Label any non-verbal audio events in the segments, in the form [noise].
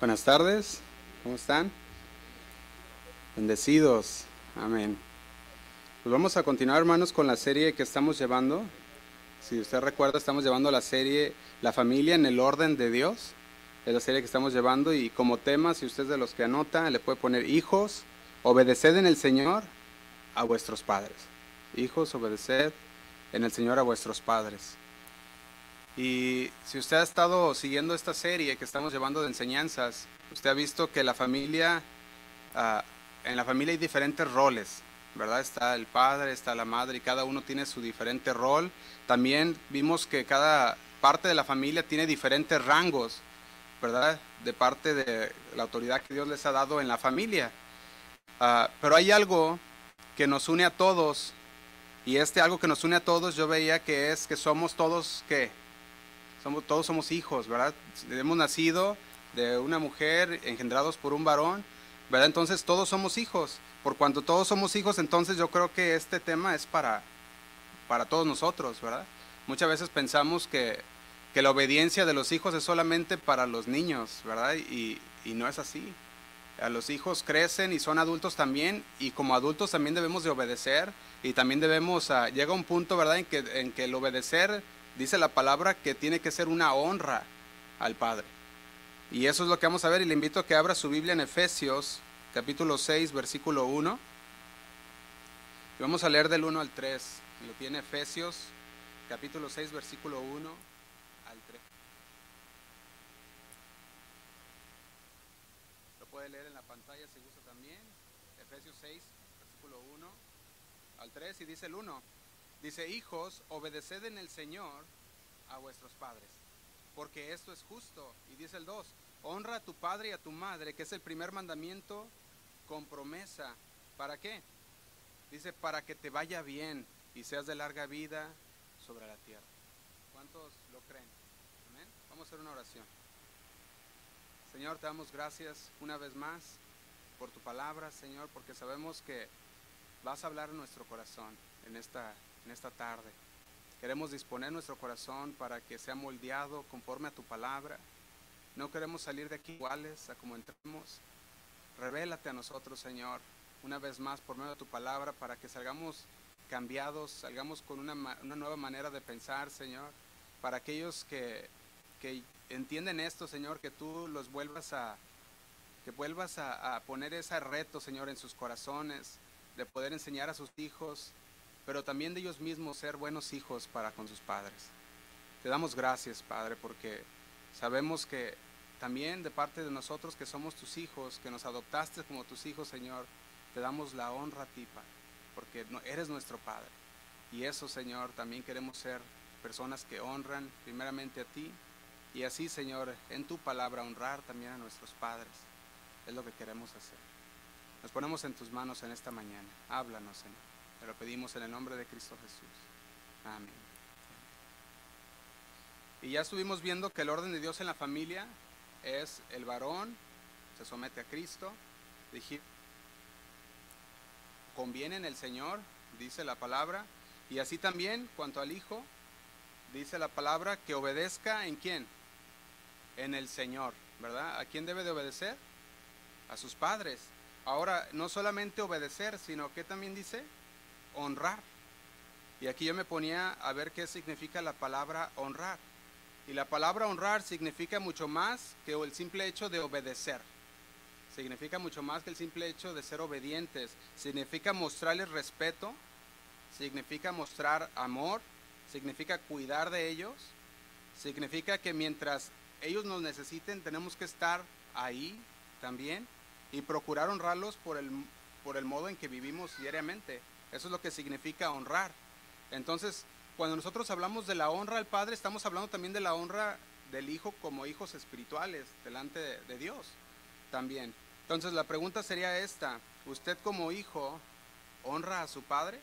Buenas tardes, ¿cómo están? Bendecidos, amén. Pues vamos a continuar, hermanos, con la serie que estamos llevando. Si usted recuerda, estamos llevando la serie La familia en el orden de Dios. Es la serie que estamos llevando y como tema, si usted es de los que anota, le puede poner hijos, obedeced en el Señor a vuestros padres. Hijos, obedeced en el Señor a vuestros padres. Y si usted ha estado siguiendo esta serie que estamos llevando de enseñanzas, usted ha visto que la familia, ah, en la familia hay diferentes roles, ¿verdad? Está el padre, está la madre y cada uno tiene su diferente rol. También vimos que cada parte de la familia tiene diferentes rangos, ¿verdad? De parte de la autoridad que Dios les ha dado en la familia. Ah, pero hay algo que nos une a todos y este algo que nos une a todos yo veía que es que somos todos, ¿qué? Somos, todos somos hijos, ¿verdad? Hemos nacido de una mujer, engendrados por un varón, ¿verdad? Entonces todos somos hijos. Por cuanto todos somos hijos, entonces yo creo que este tema es para, para todos nosotros, ¿verdad? Muchas veces pensamos que, que la obediencia de los hijos es solamente para los niños, ¿verdad? Y, y no es así. A los hijos crecen y son adultos también, y como adultos también debemos de obedecer, y también debemos, uh, llega un punto, ¿verdad?, en que, en que el obedecer dice la palabra que tiene que ser una honra al Padre. Y eso es lo que vamos a ver y le invito a que abra su Biblia en Efesios capítulo 6 versículo 1. Y vamos a leer del 1 al 3. Lo tiene Efesios capítulo 6 versículo 1 al 3. Lo puede leer en la pantalla si gusta también. Efesios 6 versículo 1 al 3 y dice el 1. Dice, hijos, obedeced en el Señor a vuestros padres, porque esto es justo. Y dice el 2, honra a tu padre y a tu madre, que es el primer mandamiento con promesa. ¿Para qué? Dice, para que te vaya bien y seas de larga vida sobre la tierra. ¿Cuántos lo creen? Amén. Vamos a hacer una oración. Señor, te damos gracias una vez más por tu palabra, Señor, porque sabemos que vas a hablar en nuestro corazón en esta esta tarde. Queremos disponer nuestro corazón para que sea moldeado conforme a tu palabra. No queremos salir de aquí iguales a como entramos. Revélate a nosotros, Señor, una vez más por medio de tu palabra para que salgamos cambiados, salgamos con una, una nueva manera de pensar, Señor. Para aquellos que, que entienden esto, Señor, que tú los vuelvas a, que vuelvas a poner ese reto, Señor, en sus corazones, de poder enseñar a sus hijos pero también de ellos mismos ser buenos hijos para con sus padres. Te damos gracias, Padre, porque sabemos que también de parte de nosotros que somos tus hijos, que nos adoptaste como tus hijos, Señor, te damos la honra a ti, Padre, porque eres nuestro Padre. Y eso, Señor, también queremos ser personas que honran primeramente a ti y así, Señor, en tu palabra honrar también a nuestros padres. Es lo que queremos hacer. Nos ponemos en tus manos en esta mañana. Háblanos, Señor. Te lo pedimos en el nombre de Cristo Jesús. Amén. Y ya estuvimos viendo que el orden de Dios en la familia es el varón, se somete a Cristo, dije, conviene en el Señor, dice la palabra, y así también cuanto al Hijo, dice la palabra que obedezca en quién? En el Señor, ¿verdad? ¿A quién debe de obedecer? A sus padres. Ahora, no solamente obedecer, sino que también dice honrar. Y aquí yo me ponía a ver qué significa la palabra honrar. Y la palabra honrar significa mucho más que el simple hecho de obedecer. Significa mucho más que el simple hecho de ser obedientes. Significa mostrarles respeto. Significa mostrar amor. Significa cuidar de ellos. Significa que mientras ellos nos necesiten tenemos que estar ahí también y procurar honrarlos por el, por el modo en que vivimos diariamente. Eso es lo que significa honrar. Entonces, cuando nosotros hablamos de la honra al Padre, estamos hablando también de la honra del Hijo como hijos espirituales delante de, Dios también. Entonces, la pregunta sería esta, ¿usted como hijo honra a su Padre?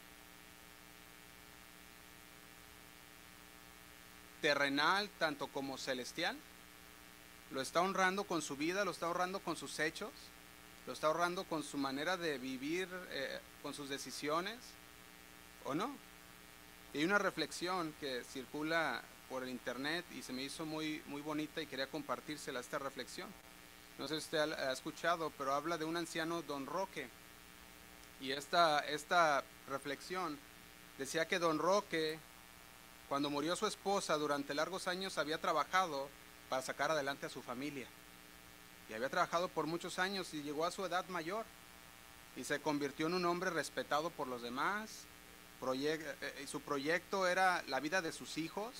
terrenal tanto como celestial? ¿Lo está honrando con su vida? ¿Lo está honrando con sus hechos? ¿Lo está honrando con su manera de vivir, eh, con sus decisiones? ¿O no? Y hay una reflexión que circula por el internet y se me hizo muy, muy bonita y quería compartírsela esta reflexión. No sé si usted ha escuchado, pero habla de un anciano, don Roque. Y esta, esta reflexión decía que don Roque, cuando murió su esposa durante largos años, había trabajado para sacar adelante a su familia. Y había trabajado por muchos años y llegó a su edad mayor. Y se convirtió en un hombre respetado por los demás. Eh, eh, su proyecto era la vida de sus hijos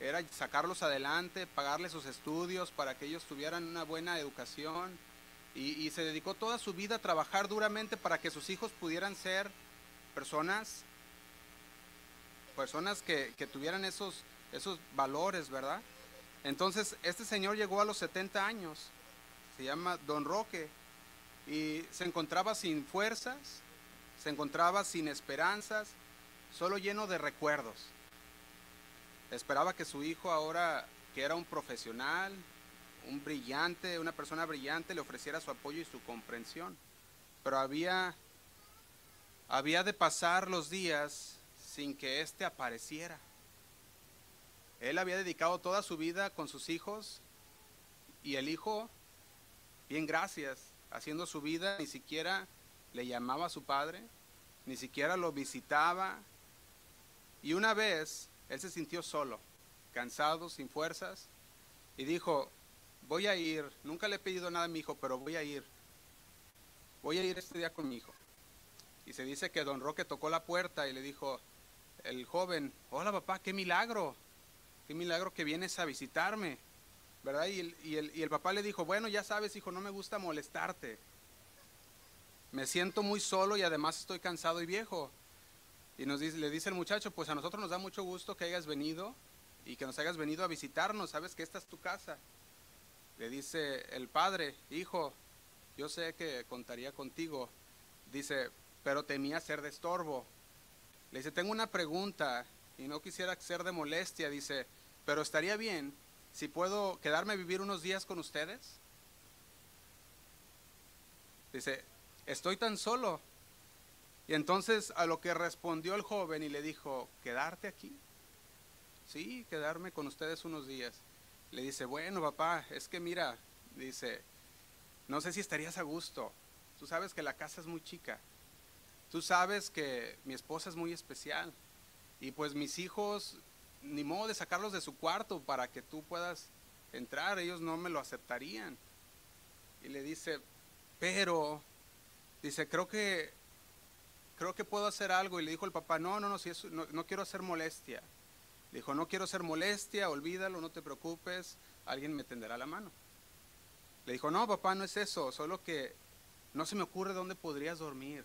era sacarlos adelante, pagarles sus estudios para que ellos tuvieran una buena educación y, se dedicó toda su vida a trabajar duramente para que sus hijos pudieran ser personas, personas que, tuvieran esos, esos valores, ¿verdad? Entonces, este señor llegó a los 70 años, se llama Don Roque, y se encontraba sin fuerzas, se encontraba sin esperanzas, solo lleno de recuerdos. Esperaba que su hijo ahora, que era un profesional, un brillante, una persona brillante, le ofreciera su apoyo y su comprensión. Pero había, había de pasar los días sin que éste apareciera. Él había dedicado toda su vida con sus hijos y el hijo, bien gracias, haciendo su vida, ni siquiera le llamaba a su padre, ni siquiera lo visitaba. Y una vez él se sintió solo, cansado, sin fuerzas, y dijo, voy a ir, nunca le he pedido nada a mi hijo, pero voy a ir. Voy a ir este día con mi hijo. Y se dice que don Roque tocó la puerta y le dijo, el joven, hola papá, qué milagro, qué milagro que vienes a visitarme, ¿verdad? Y el, y el, y el papá le dijo, bueno, ya sabes, hijo, no me gusta molestarte. Me siento muy solo y además estoy cansado y viejo. Y nos dice, le dice el muchacho, pues a nosotros nos da mucho gusto que hayas venido y que nos hayas venido a visitarnos, sabes que esta es tu casa. Le dice el padre, hijo, yo sé que contaría contigo. Dice, pero temía ser de estorbo. Le dice, tengo una pregunta y no quisiera ser de molestia. Dice, pero estaría bien si puedo quedarme a vivir unos días con ustedes. Dice, estoy tan solo y entonces a lo que respondió el joven y le dijo, ¿quedarte aquí? Sí, quedarme con ustedes unos días. Le dice, bueno papá, es que mira, dice, no sé si estarías a gusto. Tú sabes que la casa es muy chica. Tú sabes que mi esposa es muy especial. Y pues mis hijos, ni modo de sacarlos de su cuarto para que tú puedas entrar. Ellos no me lo aceptarían. Y le dice, pero, dice, creo que creo que puedo hacer algo. Y le dijo el papá, no, no, no, si eso, no, quiero hacer molestia. Le dijo, no quiero hacer molestia, olvídalo, no te preocupes, alguien me tenderá la mano. Le dijo, no, papá, no es eso, solo que no se me ocurre dónde podrías dormir,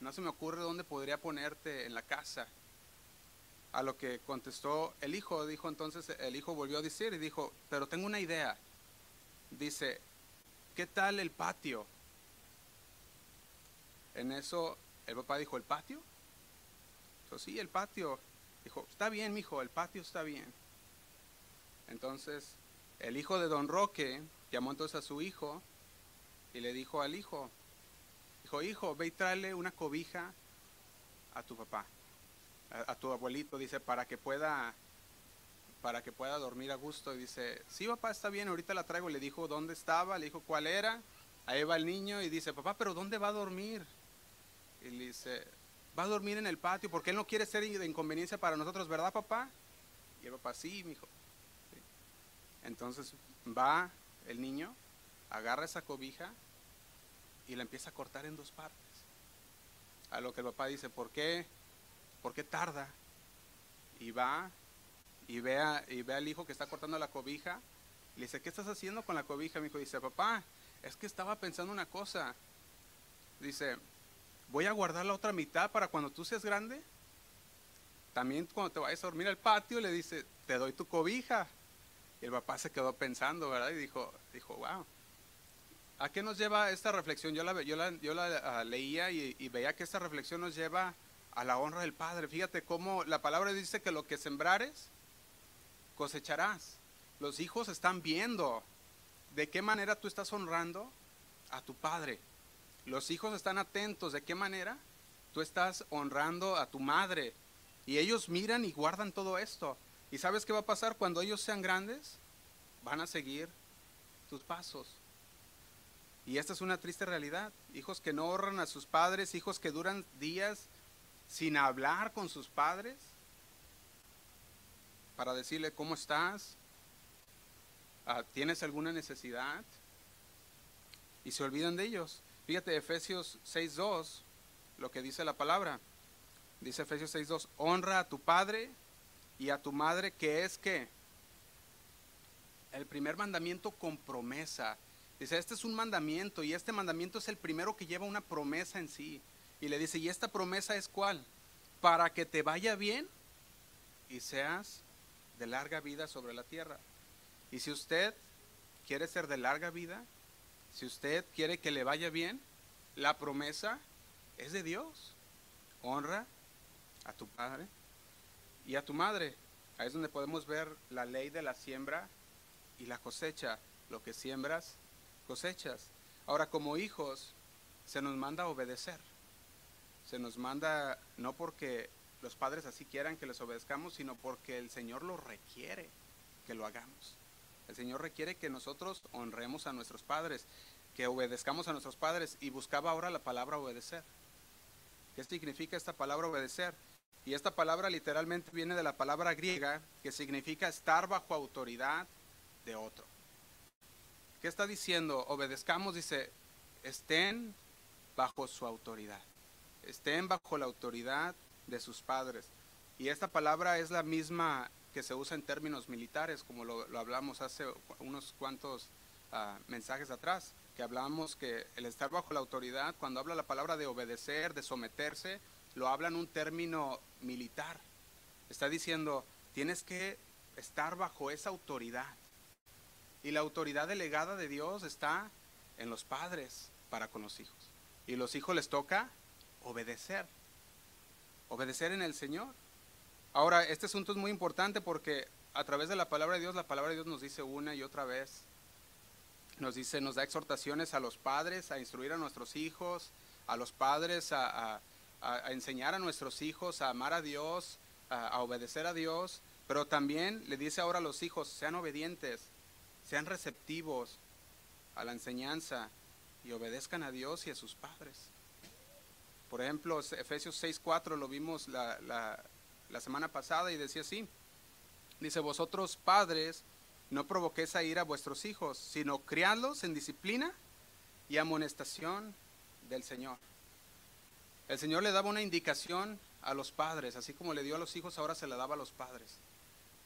no se me ocurre dónde podría ponerte en la casa. A lo que contestó el hijo, dijo entonces, el hijo volvió a decir y dijo, pero tengo una idea. Dice, ¿qué tal el patio? En eso el papá dijo, ¿el patio? Dijo, sí, el patio. Dijo, está bien, mijo, el patio está bien. Entonces, el hijo de don Roque llamó entonces a su hijo y le dijo al hijo, dijo, hijo, ve y tráele una cobija a tu papá, a, tu abuelito, dice, para que pueda para que pueda dormir a gusto. Y dice, sí, papá, está bien, ahorita la traigo. Le dijo dónde estaba, le dijo cuál era. Ahí va el niño y dice, papá, pero ¿dónde va a dormir? y le dice, va a dormir en el patio porque él no quiere ser de inconveniencia para nosotros, ¿verdad, papá? Y el papá, sí, mi hijo. Entonces va el niño, agarra esa cobija y la empieza a cortar en dos partes. A lo que el papá dice, ¿por qué? ¿Por qué tarda? Y va y ve, y ve al hijo que está cortando la cobija. Le dice, ¿qué estás haciendo con la cobija? Mi hijo dice, papá, es que estaba pensando una cosa. Dice, voy a guardar la otra mitad para cuando tú seas grande. También cuando te vayas a dormir al patio le dice, te doy tu cobija. Y el papá se quedó pensando, ¿verdad? Y dijo, dijo, wow. ¿A qué nos lleva esta reflexión? Yo la, yo la, yo la ah, leía y, veía que esta reflexión nos lleva a la honra del Padre. Fíjate cómo la palabra dice que lo que sembrares, cosecharás. Los hijos están viendo de qué manera tú estás honrando a tu Padre. Los hijos están atentos. ¿De qué manera? Tú estás honrando a tu madre. Y ellos miran y guardan todo esto. ¿Y sabes qué va a pasar cuando ellos sean grandes? Van a seguir tus pasos. Y esta es una triste realidad. Hijos que no honran a sus padres, hijos que duran días sin hablar con sus padres para decirle cómo estás, ah, tienes alguna necesidad y se olvidan de ellos. Fíjate Efesios 6.2, lo que dice la palabra. Dice Efesios 6.2, honra a tu padre y a tu madre, que es que el primer mandamiento con promesa. Dice, este es un mandamiento y este mandamiento es el primero que lleva una promesa en sí. Y le dice, ¿y esta promesa es cuál? Para que te vaya bien y seas de larga vida sobre la tierra. Y si usted quiere ser de larga vida, si usted quiere que le vaya bien, la promesa es de Dios. Honra a tu padre y a tu madre. Ahí es donde podemos ver la ley de la siembra y la cosecha. Lo que siembras, cosechas. Ahora, como hijos, se nos manda a obedecer. Se nos manda no porque los padres así quieran que les obedezcamos, sino porque el Señor lo requiere que lo hagamos. El Señor requiere que nosotros honremos a nuestros padres, que obedezcamos a nuestros padres y buscaba ahora la palabra obedecer. ¿Qué significa esta palabra obedecer? Y esta palabra literalmente viene de la palabra griega que significa estar bajo autoridad de otro. ¿Qué está diciendo? Obedezcamos, dice, estén bajo su autoridad. Estén bajo la autoridad de sus padres. Y esta palabra es la misma que se usa en términos militares, como lo, hablamos hace unos cuantos ah, mensajes atrás, que hablamos que el estar bajo la autoridad, cuando habla la palabra de obedecer, de someterse, lo habla en un término militar. Está diciendo, tienes que estar bajo esa autoridad. Y la autoridad delegada de Dios está en los padres para con los hijos. Y los hijos les toca obedecer. Obedecer en el Señor. Ahora, este asunto es muy importante porque a través de la palabra de Dios, la palabra de Dios nos dice una y otra vez, nos dice, nos da exhortaciones a los padres a instruir a nuestros hijos, a los padres a, enseñar a nuestros hijos a amar a Dios, a, obedecer a Dios, pero también le dice ahora a los hijos, sean obedientes, sean receptivos a la enseñanza y obedezcan a Dios y a sus padres. Por ejemplo, Efesios 6.4 lo vimos la, la, semana pasada y decía así. Dice, vosotros padres, no provoquéis a ir a vuestros hijos, sino criadlos en disciplina y amonestación del Señor. El Señor le daba una indicación a los padres, así como le dio a los hijos, ahora se la daba a los padres.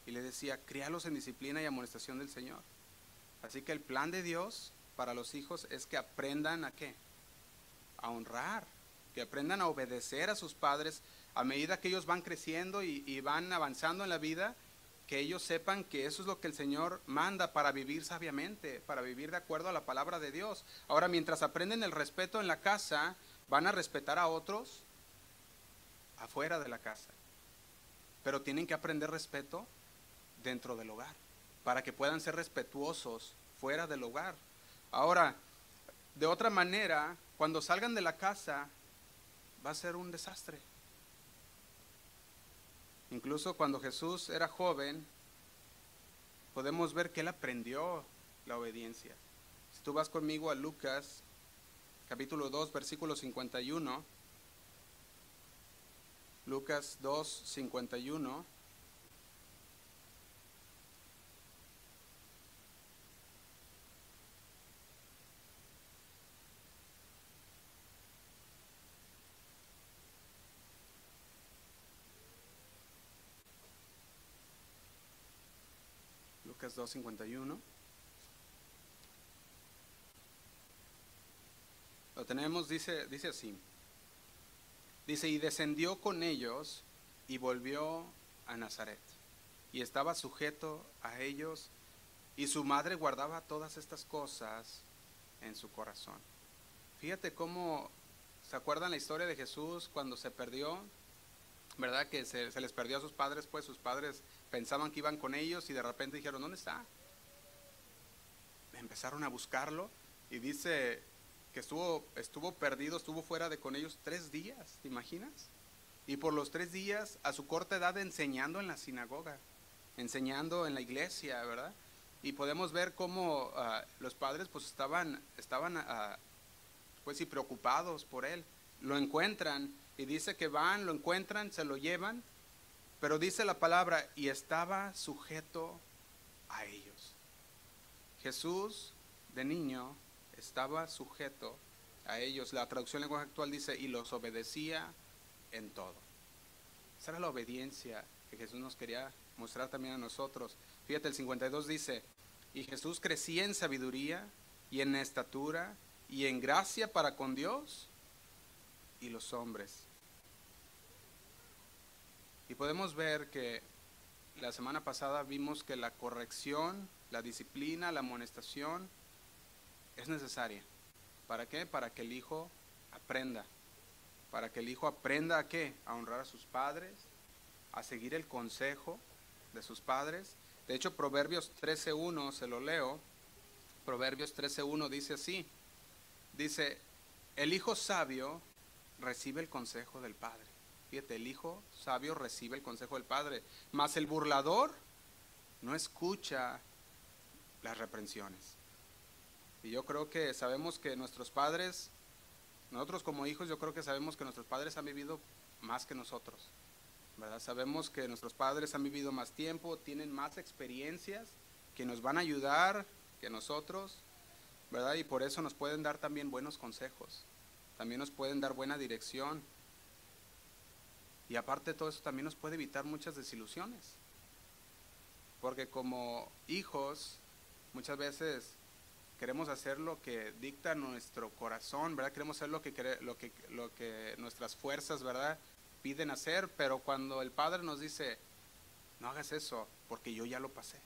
Y le decía, crialos en disciplina y amonestación del Señor. Así que el plan de Dios para los hijos es que aprendan a qué? A honrar, que aprendan a obedecer a sus padres a medida que ellos van creciendo y, van avanzando en la vida, que ellos sepan que eso es lo que el Señor manda para vivir sabiamente, para vivir de acuerdo a la palabra de Dios. Ahora, mientras aprenden el respeto en la casa, van a respetar a otros afuera de la casa. Pero tienen que aprender respeto dentro del hogar para que puedan ser respetuosos fuera del hogar. Ahora, de otra manera, cuando salgan de la casa, va a ser un desastre. Incluso cuando Jesús era joven, podemos ver que él aprendió la obediencia. Si tú vas conmigo a Lucas, capítulo 2, versículo 51, Lucas 2, 51. Lucas 2.51. Lo tenemos, dice, dice así. Dice, y descendió con ellos y volvió a Nazaret. Y estaba sujeto a ellos y su madre guardaba todas estas cosas en su corazón. Fíjate cómo, ¿se acuerdan la historia de Jesús cuando se perdió? ¿Verdad? Que se les perdió a sus padres, pues sus padres pensaban que iban con ellos y de repente dijeron, ¿dónde está? Empezaron a buscarlo y dice que estuvo, estuvo perdido, estuvo fuera de con ellos tres días, ¿te imaginas? Y por los tres días, a su corta edad, enseñando en la sinagoga, enseñando en la iglesia, ¿verdad? y podemos ver cómo ah, los padres pues estaban, estaban ah, pues preocupados por él. Lo encuentran y dice que van, lo encuentran, se lo llevan, pero dice la palabra, y estaba sujeto a ellos. Jesús de niño estaba sujeto a ellos. La traducción en lenguaje actual dice, y los obedecía en todo. Esa era la obediencia que Jesús nos quería mostrar también a nosotros. Fíjate, el 52 dice, y Jesús crecía en sabiduría y en estatura y en gracia para con Dios y los hombres. Y podemos ver que la semana pasada vimos que la corrección, la disciplina, la amonestación es necesaria. ¿Para qué? Para que el hijo aprenda. Para que el hijo aprenda a qué? A honrar a sus padres, a seguir el consejo de sus padres. De hecho, Proverbios 13.1, se lo leo. Proverbios 13.1 dice así. Dice, el hijo sabio recibe el consejo del padre. El hijo sabio recibe el consejo del padre, mas el burlador no escucha las reprensiones. Y yo creo que sabemos que nuestros padres, nosotros como hijos, yo creo que sabemos que nuestros padres han vivido más que nosotros. ¿verdad? Sabemos que nuestros padres han vivido más tiempo, tienen más experiencias que nos van a ayudar que nosotros, ¿verdad? Y por eso nos pueden dar también buenos consejos, también nos pueden dar buena dirección. Y aparte todo eso también nos puede evitar muchas desilusiones. Porque como hijos, muchas veces queremos hacer lo que dicta nuestro corazón, ¿verdad? Queremos hacer lo que, lo que, lo que nuestras fuerzas, ¿verdad? Piden hacer, pero cuando el Padre nos dice, no hagas eso, porque yo ya lo pasé.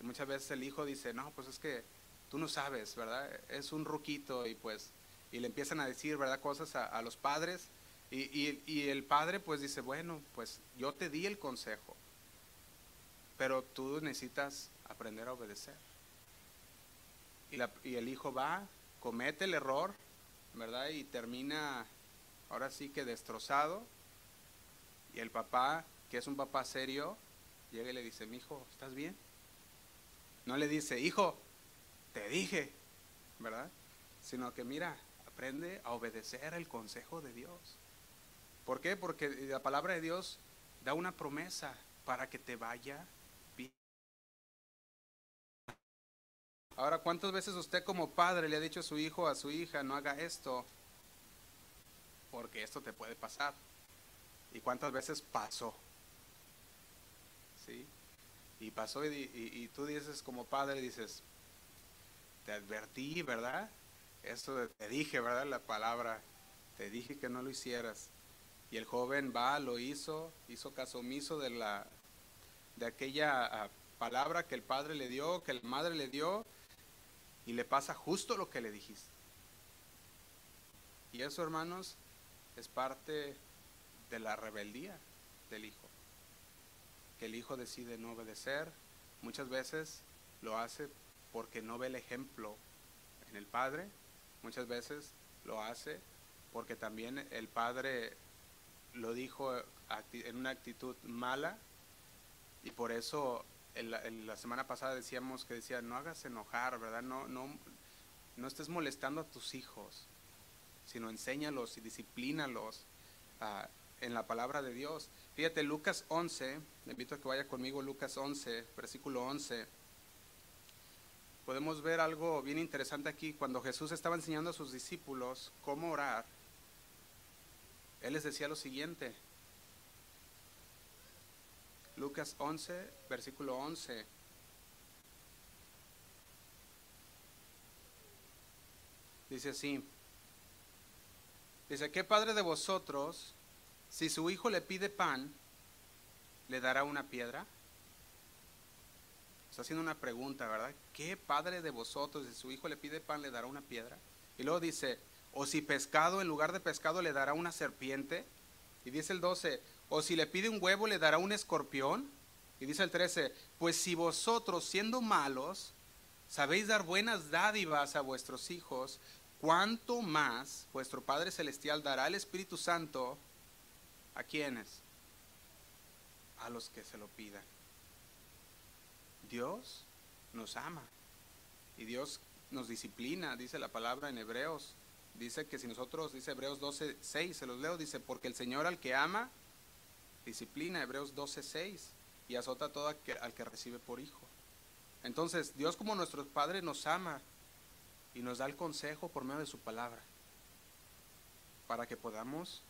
muchas veces el hijo dice, no, pues es que tú no sabes, ¿verdad? Es un ruquito y pues, y le empiezan a decir, ¿verdad? Cosas a, los padres. Y, y, el padre pues dice, bueno, pues yo te di el consejo, pero tú necesitas aprender a obedecer y, el hijo va, comete el error, ¿verdad? Y termina ahora sí que destrozado. Y el papá, que es un papá serio, llega y le dice, mi hijo, ¿estás bien? No le dice, hijo, te dije, ¿verdad? Sino que mira, aprende a obedecer el consejo de Dios. ¿Por qué? Porque la palabra de Dios da una promesa para que te vaya Ahora, ¿cuántas veces usted como padre le ha dicho a su hijo, a su hija, no haga esto? Porque esto te puede pasar. ¿Y cuántas veces pasó? ¿Sí? Y pasó y, tú dices como padre, dices, te advertí, ¿verdad? Esto te dije, ¿verdad? La palabra, te dije que no lo hicieras. Y el joven va, lo hizo, hizo caso omiso de, la, de aquella ah, palabra que el padre le dio, que la madre le dio, y le pasa justo lo que le dijiste. Y eso, hermanos, es parte de la rebeldía del hijo. Que el hijo decide no obedecer, muchas veces lo hace porque no ve el ejemplo en el padre, muchas veces lo hace porque también el padre lo dijo en una actitud mala y por eso en la, semana pasada decíamos que decía, no hagas enojar, ¿verdad? No, no, no estés molestando a tus hijos, sino enséñalos y disciplínalos uh, en la palabra de Dios. Fíjate, Lucas 11, le invito a que vaya conmigo, Lucas 11, versículo 11. Podemos ver algo bien interesante aquí. Cuando Jesús estaba enseñando a sus discípulos cómo orar, Él les decía lo siguiente, Lucas 11, versículo 11. Dice así. Dice, ¿qué padre de vosotros, si su hijo le pide pan, le dará una piedra? Está haciendo una pregunta, ¿verdad? ¿Qué padre de vosotros, si su hijo le pide pan, le dará una piedra? Y luego dice, o si pescado, en lugar de pescado, le dará una serpiente. Y dice el 12, o si le pide un huevo, le dará un escorpión. Y dice el 13, pues si vosotros siendo malos sabéis dar buenas dádivas a vuestros hijos, ¿cuánto más vuestro Padre Celestial dará el Espíritu Santo a quienes? A los que se lo pidan. Dios nos ama. Y Dios nos disciplina, dice la palabra en Hebreos. Dice que si nosotros, dice Hebreos 12, 6, se los leo, dice, porque el Señor al que ama, disciplina, Hebreos 12, 6, y azota todo al que, al que recibe por hijo. Entonces, Dios como nuestro Padre nos ama y nos da el consejo por medio de su palabra, para que podamos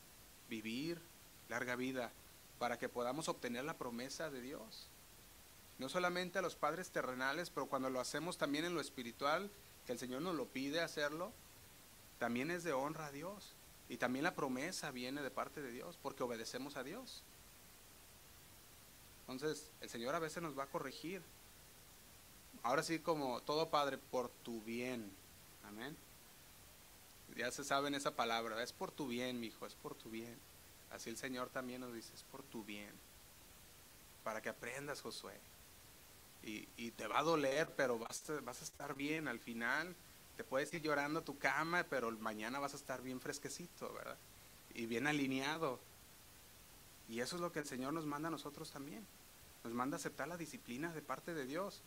vivir larga vida, para que podamos obtener la promesa de Dios. No solamente a los padres terrenales, pero cuando lo hacemos también en lo espiritual, que el Señor nos lo pide hacerlo, también es de honra a Dios. Y también la promesa viene de parte de Dios, porque obedecemos a Dios. Entonces, el Señor a veces nos va a corregir. Ahora sí, como todo padre, por tu bien. Amén. Ya se sabe en esa palabra, es por tu bien, mi hijo, es por tu bien. Así el Señor también nos dice, es por tu bien. Para que aprendas, Josué. Y, te va a doler, pero vas vas a estar bien al final. Te puedes ir llorando a tu cama, pero mañana vas a estar bien fresquecito, ¿verdad? Y bien alineado. Y eso es lo que el Señor nos manda a nosotros también. Nos manda a aceptar la disciplina de parte de Dios.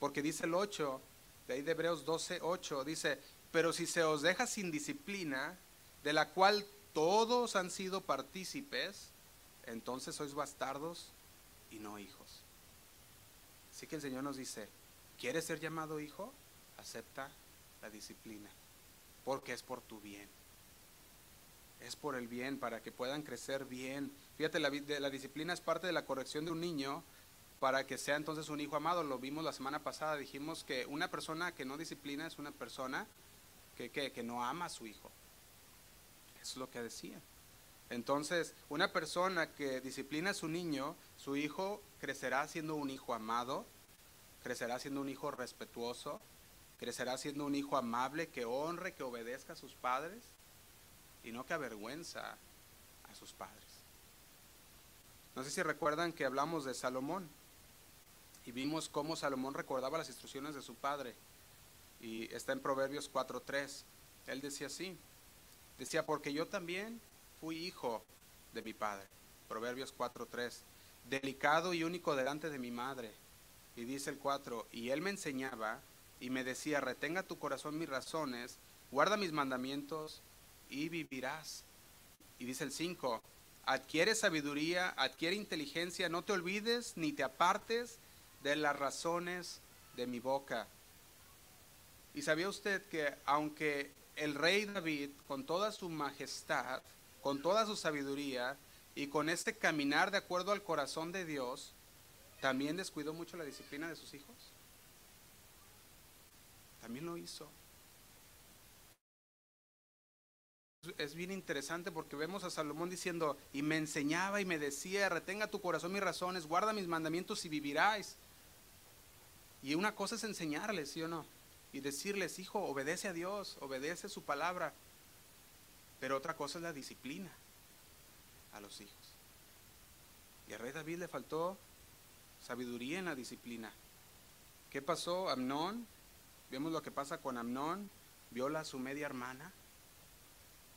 Porque dice el 8, de ahí de Hebreos 12, 8, dice, pero si se os deja sin disciplina, de la cual todos han sido partícipes, entonces sois bastardos y no hijos. Así que el Señor nos dice, ¿quieres ser llamado hijo? Acepta la disciplina, porque es por tu bien. Es por el bien, para que puedan crecer bien. Fíjate, la, la disciplina es parte de la corrección de un niño para que sea entonces un hijo amado. Lo vimos la semana pasada, dijimos que una persona que no disciplina es una persona que, que no ama a su hijo. Eso es lo que decía. Entonces, una persona que disciplina a su niño, su hijo crecerá siendo un hijo amado, crecerá siendo un hijo respetuoso, crecerá siendo un hijo amable que honre, que obedezca a sus padres y no que avergüenza a sus padres. No sé si recuerdan que hablamos de Salomón y vimos cómo Salomón recordaba las instrucciones de su padre. Y está en Proverbios 4.3. Él decía así, decía, porque yo también fui hijo de mi padre. Proverbios 4.3. Delicado y único delante de mi madre. Y dice el 4, y él me enseñaba y me decía, retenga tu corazón mis razones, guarda mis mandamientos y vivirás. Y dice el 5, adquiere sabiduría, adquiere inteligencia, no te olvides ni te apartes de las razones de mi boca. Y sabía usted que aunque el rey David, con toda su majestad, con toda su sabiduría y con este caminar de acuerdo al corazón de Dios, también descuidó mucho la disciplina de sus hijos. También lo hizo. Es bien interesante porque vemos a Salomón diciendo, y me enseñaba y me decía, retenga tu corazón mis razones, guarda mis mandamientos y viviráis. Y una cosa es enseñarles, ¿sí o no? Y decirles, hijo, obedece a Dios, obedece su palabra. Pero otra cosa es la disciplina a los hijos. Y al rey David le faltó sabiduría en la disciplina. ¿Qué pasó? Amnón, vemos lo que pasa con Amnón, viola a su media hermana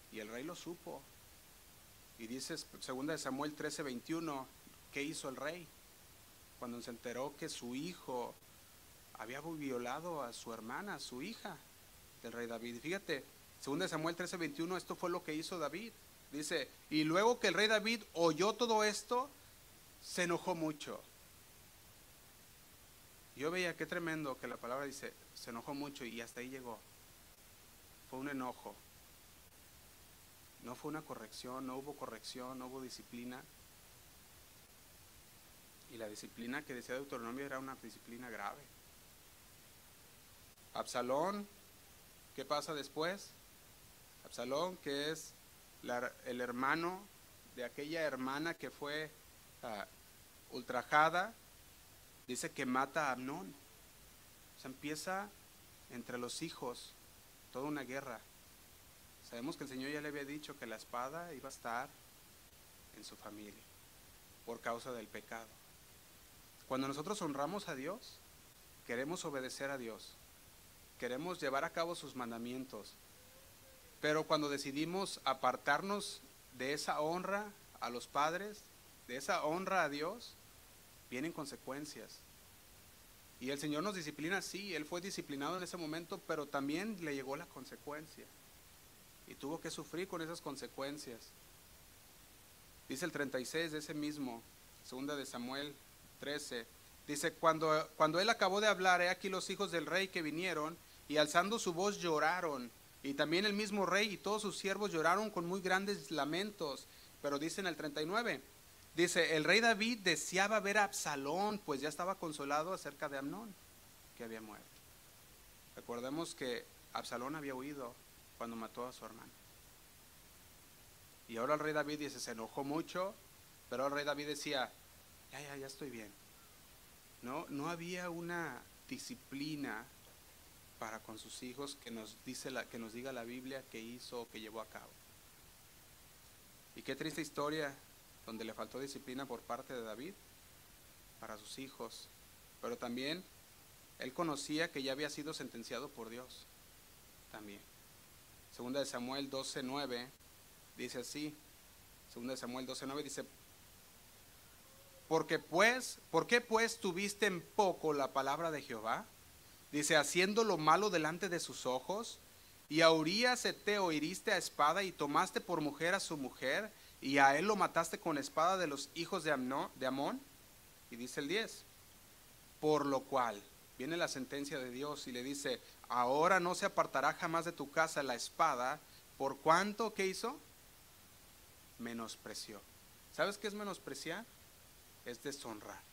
y el rey lo supo. Y dice, segunda de Samuel 13, 21, ¿qué hizo el rey? Cuando se enteró que su hijo había violado a su hermana, a su hija del rey David. Y fíjate, según de Samuel 13:21, esto fue lo que hizo David. Dice, y luego que el rey David oyó todo esto, se enojó mucho. Yo veía qué tremendo que la palabra dice, se enojó mucho y hasta ahí llegó. Fue un enojo. No fue una corrección, no hubo corrección, no hubo disciplina. Y la disciplina que decía Deuteronomio era una disciplina grave. Absalón, ¿qué pasa después? Absalón, que es el hermano de aquella hermana que fue ah, ultrajada, dice que mata a Amnón. Se empieza entre los hijos toda una guerra. Sabemos que el Señor ya le había dicho que la espada iba a estar en su familia por causa del pecado. Cuando nosotros honramos a Dios, queremos obedecer a Dios, queremos llevar a cabo sus mandamientos, pero cuando decidimos apartarnos de esa honra a los padres, de esa honra a Dios, vienen consecuencias. Y el Señor nos disciplina, sí, Él fue disciplinado en ese momento, pero también le llegó la consecuencia. Y tuvo que sufrir con esas consecuencias. Dice el 36 de ese mismo, segunda de Samuel 13, dice, cuando, cuando él acabó de hablar, he aquí los hijos del rey que vinieron y alzando su voz lloraron. Y también el mismo rey y todos sus siervos lloraron con muy grandes lamentos. Pero dice en el 39, dice, el rey David deseaba ver a Absalón, pues ya estaba consolado acerca de Amnón, que había muerto. Recordemos que Absalón había huido cuando mató a su hermano. Y ahora el rey David dice, se enojó mucho, pero el rey David decía, ya, ya, ya estoy bien. No, no había una disciplina para con sus hijos que nos, dice la, que nos diga la Biblia que hizo o que llevó a cabo. Y qué triste historia donde le faltó disciplina por parte de David para sus hijos, pero también él conocía que ya había sido sentenciado por Dios. También. Segunda de Samuel 12:9 dice así. Segunda de Samuel 12:9 dice porque pues, ¿por qué pues tuviste en poco la palabra de Jehová? Dice, haciendo lo malo delante de sus ojos, y a Urias Eteo hiriste a espada y tomaste por mujer a su mujer, y a él lo mataste con espada de los hijos de, de Amón. Y dice el 10, por lo cual viene la sentencia de Dios y le dice, ahora no se apartará jamás de tu casa la espada, por cuanto, ¿qué hizo? Menospreció. ¿Sabes qué es menospreciar? Es deshonrar.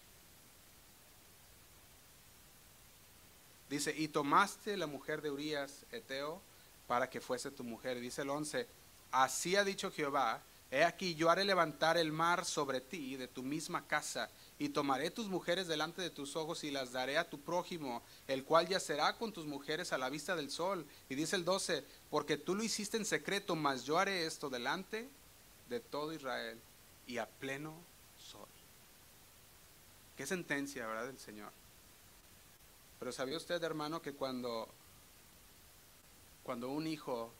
Dice, y tomaste la mujer de Urias, Eteo, para que fuese tu mujer. Dice el 11, así ha dicho Jehová, he aquí yo haré levantar el mar sobre ti de tu misma casa, y tomaré tus mujeres delante de tus ojos y las daré a tu prójimo, el cual yacerá con tus mujeres a la vista del sol. Y dice el 12, porque tú lo hiciste en secreto, mas yo haré esto delante de todo Israel y a pleno sol. Qué sentencia, ¿verdad? Del Señor. Pero ¿sabía usted, hermano, que cuando, cuando un hijo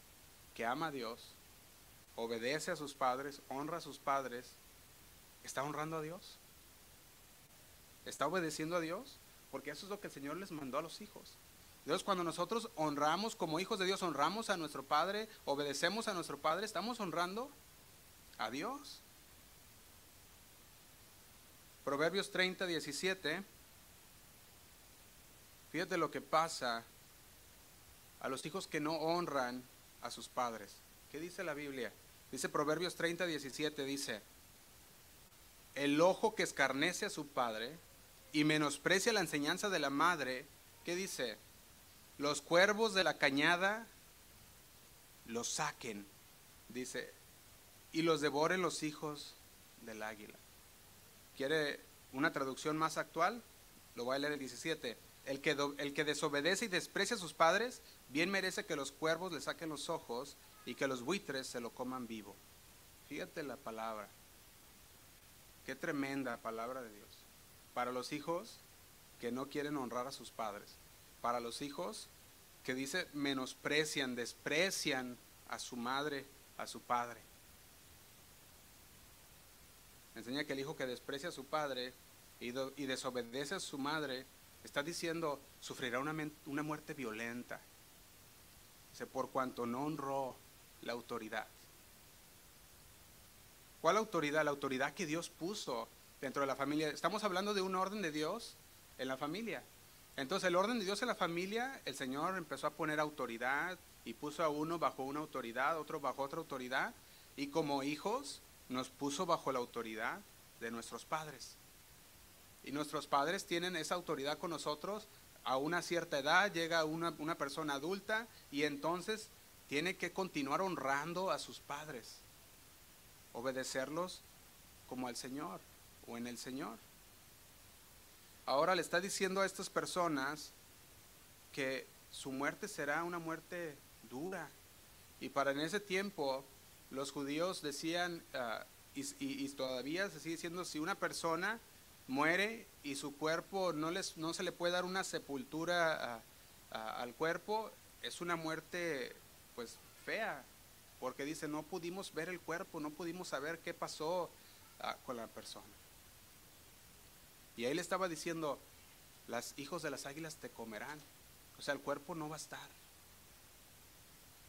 que ama a Dios, obedece a sus padres, honra a sus padres, está honrando a Dios? ¿Está obedeciendo a Dios? Porque eso es lo que el Señor les mandó a los hijos. Entonces, cuando nosotros honramos como hijos de Dios, honramos a nuestro Padre, obedecemos a nuestro Padre, estamos honrando a Dios. Proverbios 30, 17 Fíjate lo que pasa a los hijos que no honran a sus padres. ¿Qué dice la Biblia? Dice Proverbios 30, 17, dice, el ojo que escarnece a su padre y menosprecia la enseñanza de la madre, ¿qué dice? Los cuervos de la cañada los saquen, dice, y los devoren los hijos del águila. ¿Quiere una traducción más actual? Lo voy a leer el 17 el que, el que desobedece y desprecia a sus padres, bien merece que los cuervos le saquen los ojos y que los buitres se lo coman vivo. Fíjate la palabra. Qué tremenda palabra de Dios. Para los hijos que no quieren honrar a sus padres. Para los hijos que dice menosprecian, desprecian a su madre, a su padre. Enseña que el hijo que desprecia a su padre y, desobedece a su madre Está diciendo, sufrirá una, una muerte violenta. Dice, por cuanto no honró la autoridad. ¿Cuál autoridad? La autoridad que Dios puso dentro de la familia. Estamos hablando de un orden de Dios en la familia. Entonces el orden de Dios en la familia, el Señor empezó a poner autoridad y puso a uno bajo una autoridad, otro bajo otra autoridad, y como hijos nos puso bajo la autoridad de nuestros padres. Y nuestros padres tienen esa autoridad con nosotros a una cierta edad, llega una, una persona adulta y entonces tiene que continuar honrando a sus padres, obedecerlos como al Señor o en el Señor. Ahora le está diciendo a estas personas que su muerte será una muerte dura. Y para en ese tiempo los judíos decían, ah, y, y, todavía se sigue diciendo, si una persona muere y su cuerpo no, les, no se le puede dar una sepultura al cuerpo, es una muerte pues fea, porque dice, no pudimos ver el cuerpo, no pudimos saber qué pasó ah, con la persona. Y ahí le estaba diciendo, las hijos de las águilas te comerán. O sea, el cuerpo no va a estar.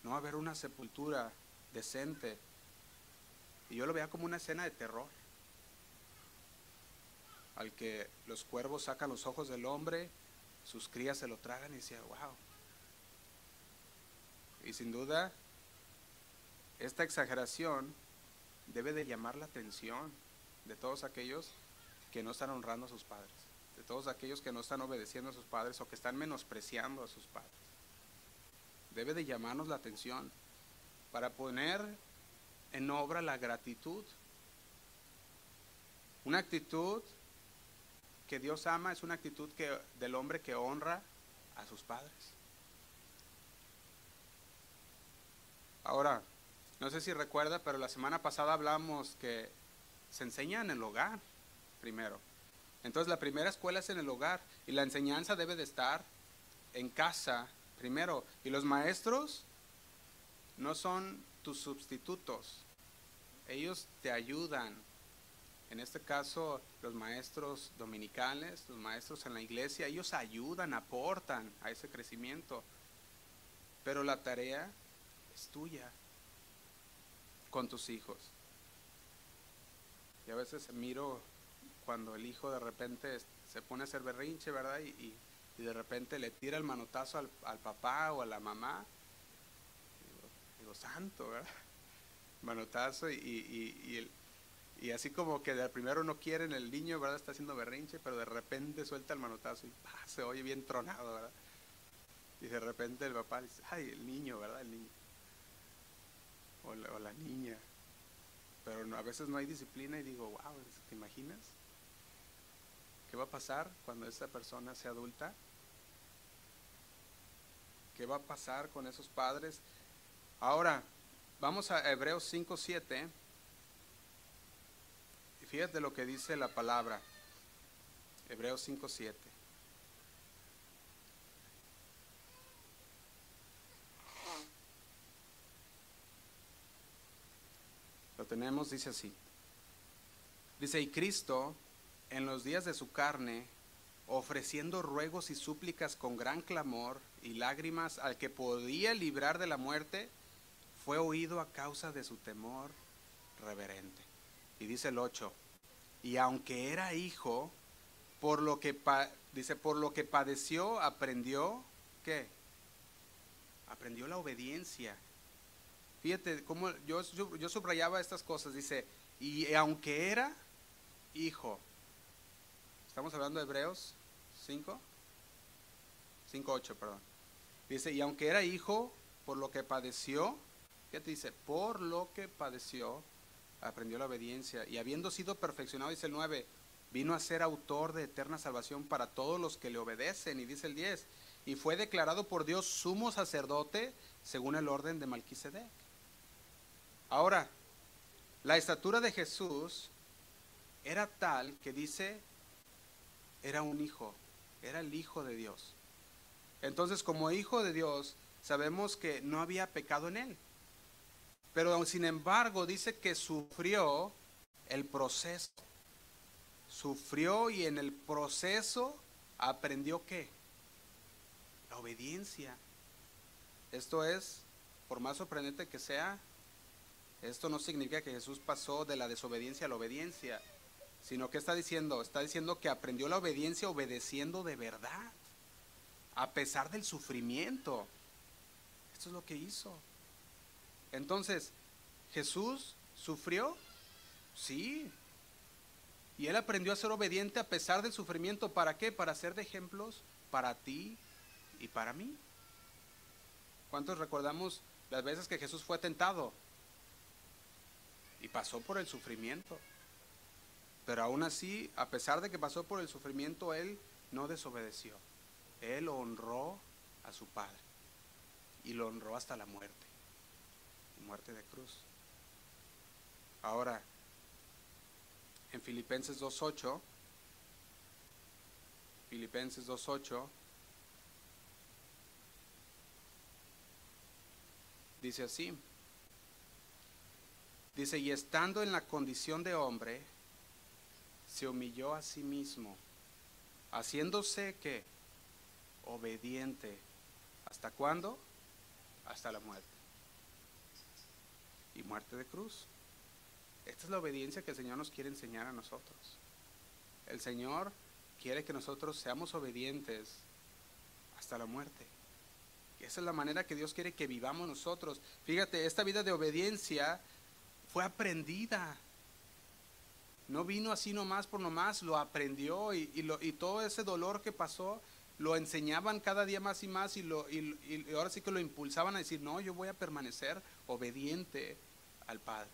No va a haber una sepultura decente. Y yo lo veía como una escena de terror. Al que los cuervos sacan los ojos del hombre, sus crías se lo tragan y decía, wow. Y sin duda, esta exageración debe de llamar la atención de todos aquellos que no están honrando a sus padres, de todos aquellos que no están obedeciendo a sus padres o que están menospreciando a sus padres. Debe de llamarnos la atención para poner en obra la gratitud. Una actitud que Dios ama es una actitud del hombre que honra a sus padres. Ahora, no sé si recuerda, pero la semana pasada hablamos que se enseña en el hogar primero. Entonces la primera escuela es en el hogar y la enseñanza debe de estar en casa primero. Y los maestros no son tus sustitutos, ellos te ayudan. En este caso, los maestros dominicales, los maestros en la iglesia, ellos ayudan, aportan a ese crecimiento. Pero la tarea es tuya con tus hijos. Y a veces miro cuando el hijo de repente se pone a hacer berrinche, ¿verdad? Y, de repente le tira el manotazo al, papá o a la mamá. Digo, santo, ¿verdad? [laughs] Manotazo y, así como que de primero no quieren el niño, ¿verdad? Está haciendo berrinche, pero de repente suelta el manotazo y se oye bien tronado, ¿verdad? Y de repente el papá dice, ay, el niño, ¿verdad? El niño o la, niña. Pero a veces no hay disciplina y digo, wow, ¿te imaginas? ¿Qué va a pasar cuando esa persona sea adulta? ¿Qué va a pasar con esos padres? Ahora, vamos a Hebreos 5.7 y fíjate lo que dice la palabra. Hebreos 5.7. tenemos, dice así. Dice, y Cristo, en los días de su carne, ofreciendo ruegos y súplicas con gran clamor y lágrimas al que podía librar de la muerte, fue oído a causa de su temor reverente. Y dice el 8, y aunque era hijo, por lo que dice, por lo que padeció, aprendió, ¿qué? Aprendió la obediencia Fíjate cómo yo, yo, subrayaba estas cosas. Dice, y aunque era hijo, estamos hablando de Hebreos 5, 5, 8, perdón. Dice, y aunque era hijo, por lo que padeció, ¿qué te dice? Por lo que padeció, aprendió la obediencia. Y habiendo sido perfeccionado, dice el 9, vino a ser autor de eterna salvación para todos los que le obedecen. Y dice el 10, y fue declarado por Dios sumo sacerdote según el orden de Malquisedec. Ahora, la estatura de Jesús era tal que dice, era un hijo, era el hijo de Dios. Entonces, como hijo de Dios, sabemos que no había pecado en él. Pero sin embargo, dice que sufrió el proceso. Sufrió y en el proceso aprendió qué? La obediencia. Esto es, por más sorprendente que sea, esto no significa que Jesús pasó de la desobediencia a la obediencia, sino que está diciendo, está diciendo que aprendió la obediencia obedeciendo de verdad, a pesar del sufrimiento. Esto es lo que hizo. Entonces, ¿Jesús sufrió? Sí. Y él aprendió a ser obediente a pesar del sufrimiento. ¿Para qué? Para ser de ejemplos para ti y para mí. ¿Cuántos recordamos las veces que Jesús fue tentado? Y pasó por el sufrimiento. Pero aún así, a pesar de que pasó por el sufrimiento, él no desobedeció. Él honró a su padre y lo honró hasta la muerte, muerte de cruz. Ahora, en Filipenses 2.8, Filipenses 2.8, dice así, Dice, y estando en la condición de hombre, se humilló a sí mismo, haciéndose que obediente. ¿Hasta cuándo? Hasta la muerte. Y muerte de cruz. Esta es la obediencia que el Señor nos quiere enseñar a nosotros. El Señor quiere que nosotros seamos obedientes hasta la muerte. Y esa es la manera que Dios quiere que vivamos nosotros. Fíjate, esta vida de obediencia fue aprendida. No vino así nomás por nomás, lo aprendió y, todo ese dolor que pasó lo enseñaban cada día más y más y, y ahora sí que lo impulsaban a decir, no, yo voy a permanecer obediente al Padre.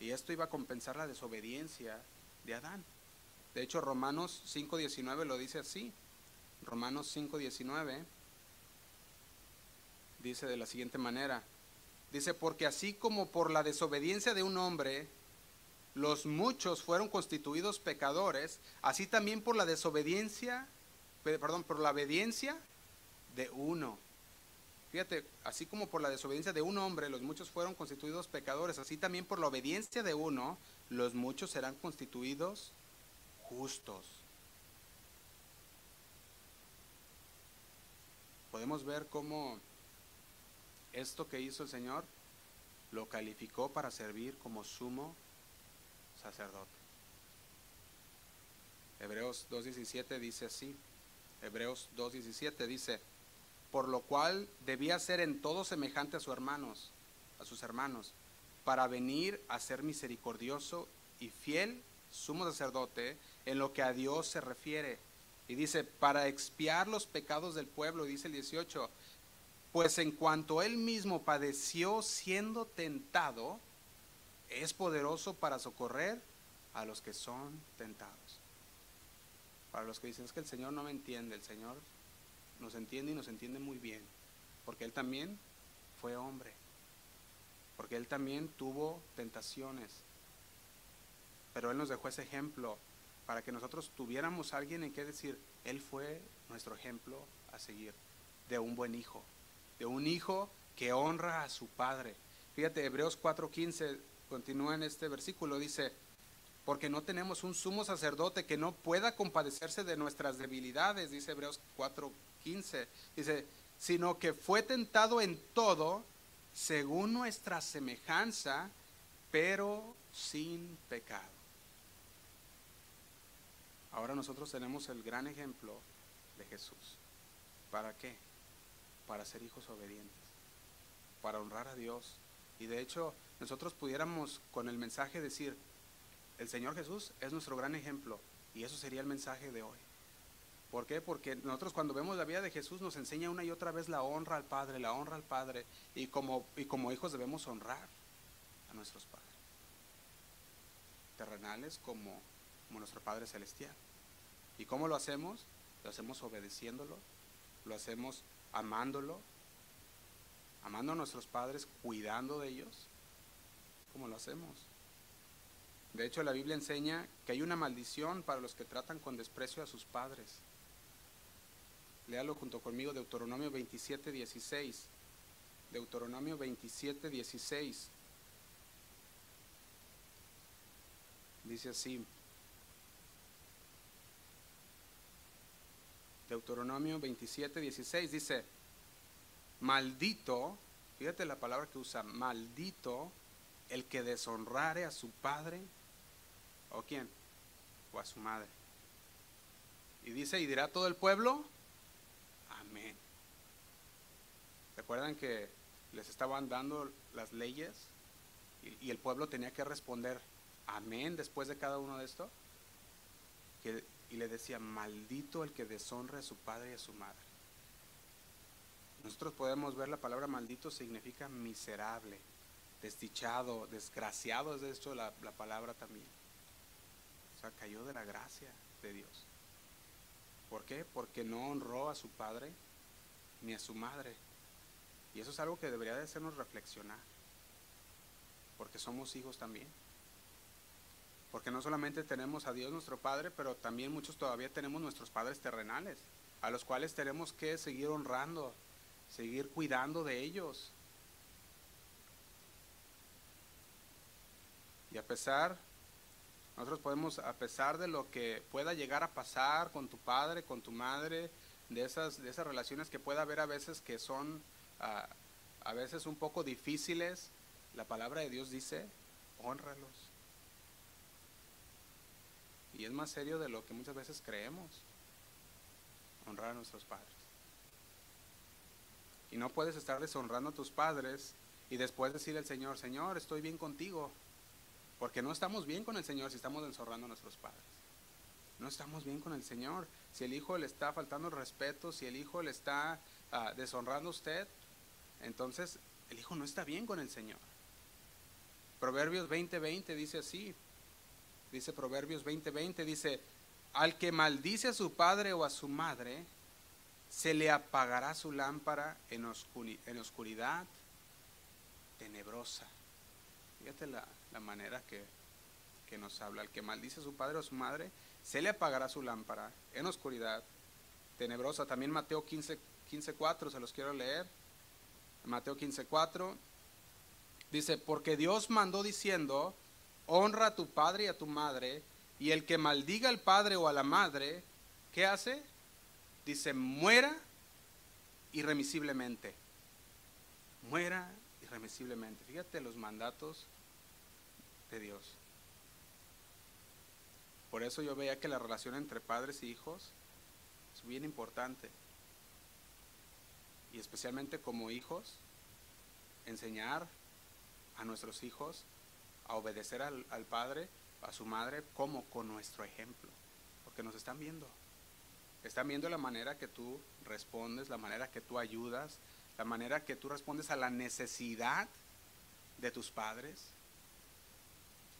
Y esto iba a compensar la desobediencia de Adán. De hecho, Romanos 5.19 lo dice así. Romanos 5.19 dice de la siguiente manera. Dice, porque así como por la desobediencia de un hombre, los muchos fueron constituidos pecadores, así también por la desobediencia, perdón, por la obediencia de uno. Fíjate, así como por la desobediencia de un hombre los muchos fueron constituidos pecadores, así también por la obediencia de uno los muchos serán constituidos justos. Podemos ver cómo esto que hizo el Señor lo calificó para servir como sumo sacerdote. Hebreos 2.17 dice así. Hebreos 2.17 dice, por lo cual debía ser en todo semejante a sus hermanos, a sus hermanos, para venir a ser misericordioso y fiel sumo sacerdote en lo que a Dios se refiere. Y dice, para expiar los pecados del pueblo, dice el 18, pues en cuanto él mismo padeció siendo tentado, es poderoso para socorrer a los que son tentados. Para los que dicen es que el Señor no me entiende, el Señor nos entiende y nos entiende muy bien, porque Él también fue hombre, porque Él también tuvo tentaciones, pero Él nos dejó ese ejemplo para que nosotros tuviéramos alguien en que decir, Él fue nuestro ejemplo a seguir, de un buen hijo de un hijo que honra a su padre. Fíjate, Hebreos 4:15 continúa en este versículo, dice, porque no tenemos un sumo sacerdote que no pueda compadecerse de nuestras debilidades, dice Hebreos 4:15, dice, sino que fue tentado en todo según nuestra semejanza, pero sin pecado. Ahora nosotros tenemos el gran ejemplo de Jesús. ¿Para qué? Para ser hijos obedientes, para honrar a Dios. Y de hecho, nosotros pudiéramos con el mensaje decir, el Señor Jesús es nuestro gran ejemplo. Y eso sería el mensaje de hoy. ¿Por qué? Porque nosotros cuando vemos la vida de Jesús nos enseña una y otra vez la honra al Padre, la honra al Padre. Y como, y como hijos debemos honrar a nuestros padres. Terrenales como, como nuestro Padre Celestial. ¿Y cómo lo hacemos? Lo hacemos obedeciéndolo, lo hacemos amándolo, amando a nuestros padres, cuidando de ellos, como lo hacemos. De hecho, la Biblia enseña que hay una maldición para los que tratan con desprecio a sus padres. Léalo junto conmigo, Deuteronomio 27, 16. Deuteronomio 27, 16. Dice así. Deuteronomio 27, 16 dice, maldito, fíjate la palabra que usa, maldito el que deshonrare a su padre, o quién, o a su madre. Y dice, y dirá todo el pueblo, amén. ¿Recuerdan que les estaban dando las leyes y, el pueblo tenía que responder, amén, después de cada uno de esto? Y le decía, maldito el que deshonre a su padre y a su madre. Nosotros podemos ver la palabra maldito significa miserable, desdichado, desgraciado, es de esto la, la palabra también. O sea, cayó de la gracia de Dios. ¿Por qué? Porque no honró a su padre ni a su madre. Y eso es algo que debería de hacernos reflexionar. Porque somos hijos también. Porque no solamente tenemos a Dios nuestro Padre, pero también muchos todavía tenemos nuestros padres terrenales, a los cuales tenemos que seguir honrando, seguir cuidando de ellos. Y a pesar Nosotros podemos, a pesar de lo que pueda llegar a pasar con tu padre, con tu madre, de esas, de esas relaciones que pueda haber a veces que son ah, a veces un poco difíciles, la palabra de Dios dice, honralos. Y es más serio de lo que muchas veces creemos, honrar a nuestros padres. Y no puedes estar deshonrando a tus padres y después decir al Señor, Señor, estoy bien contigo. Porque no estamos bien con el Señor si estamos deshonrando a nuestros padres. No estamos bien con el Señor. Si el hijo le está faltando respeto, si el hijo le está ah, deshonrando a usted, entonces el hijo no está bien con el Señor. Proverbios 20:20 dice así. Dice Proverbios 20:20, dice, al que maldice a su padre o a su madre, se le apagará su lámpara en, oscuridad tenebrosa. Fíjate la, manera que, que, nos habla. Al que maldice a su padre o a su madre, se le apagará su lámpara en oscuridad tenebrosa. También Mateo 15, 15 se los quiero leer. Mateo 15, 4. Dice, porque Dios mandó diciendo, honra a tu padre y a tu madre, y el que maldiga al padre o a la madre, ¿qué hace? Dice, muera irremisiblemente. Muera irremisiblemente. Fíjate los mandatos de Dios. Por eso yo veía que la relación entre padres y hijos es bien importante. Y especialmente como hijos, enseñar a nuestros hijos a obedecer al, al padre, a su madre, como con nuestro ejemplo. Porque nos están viendo. Están viendo la manera que tú respondes, la manera que tú ayudas, la manera que tú respondes a la necesidad de tus padres.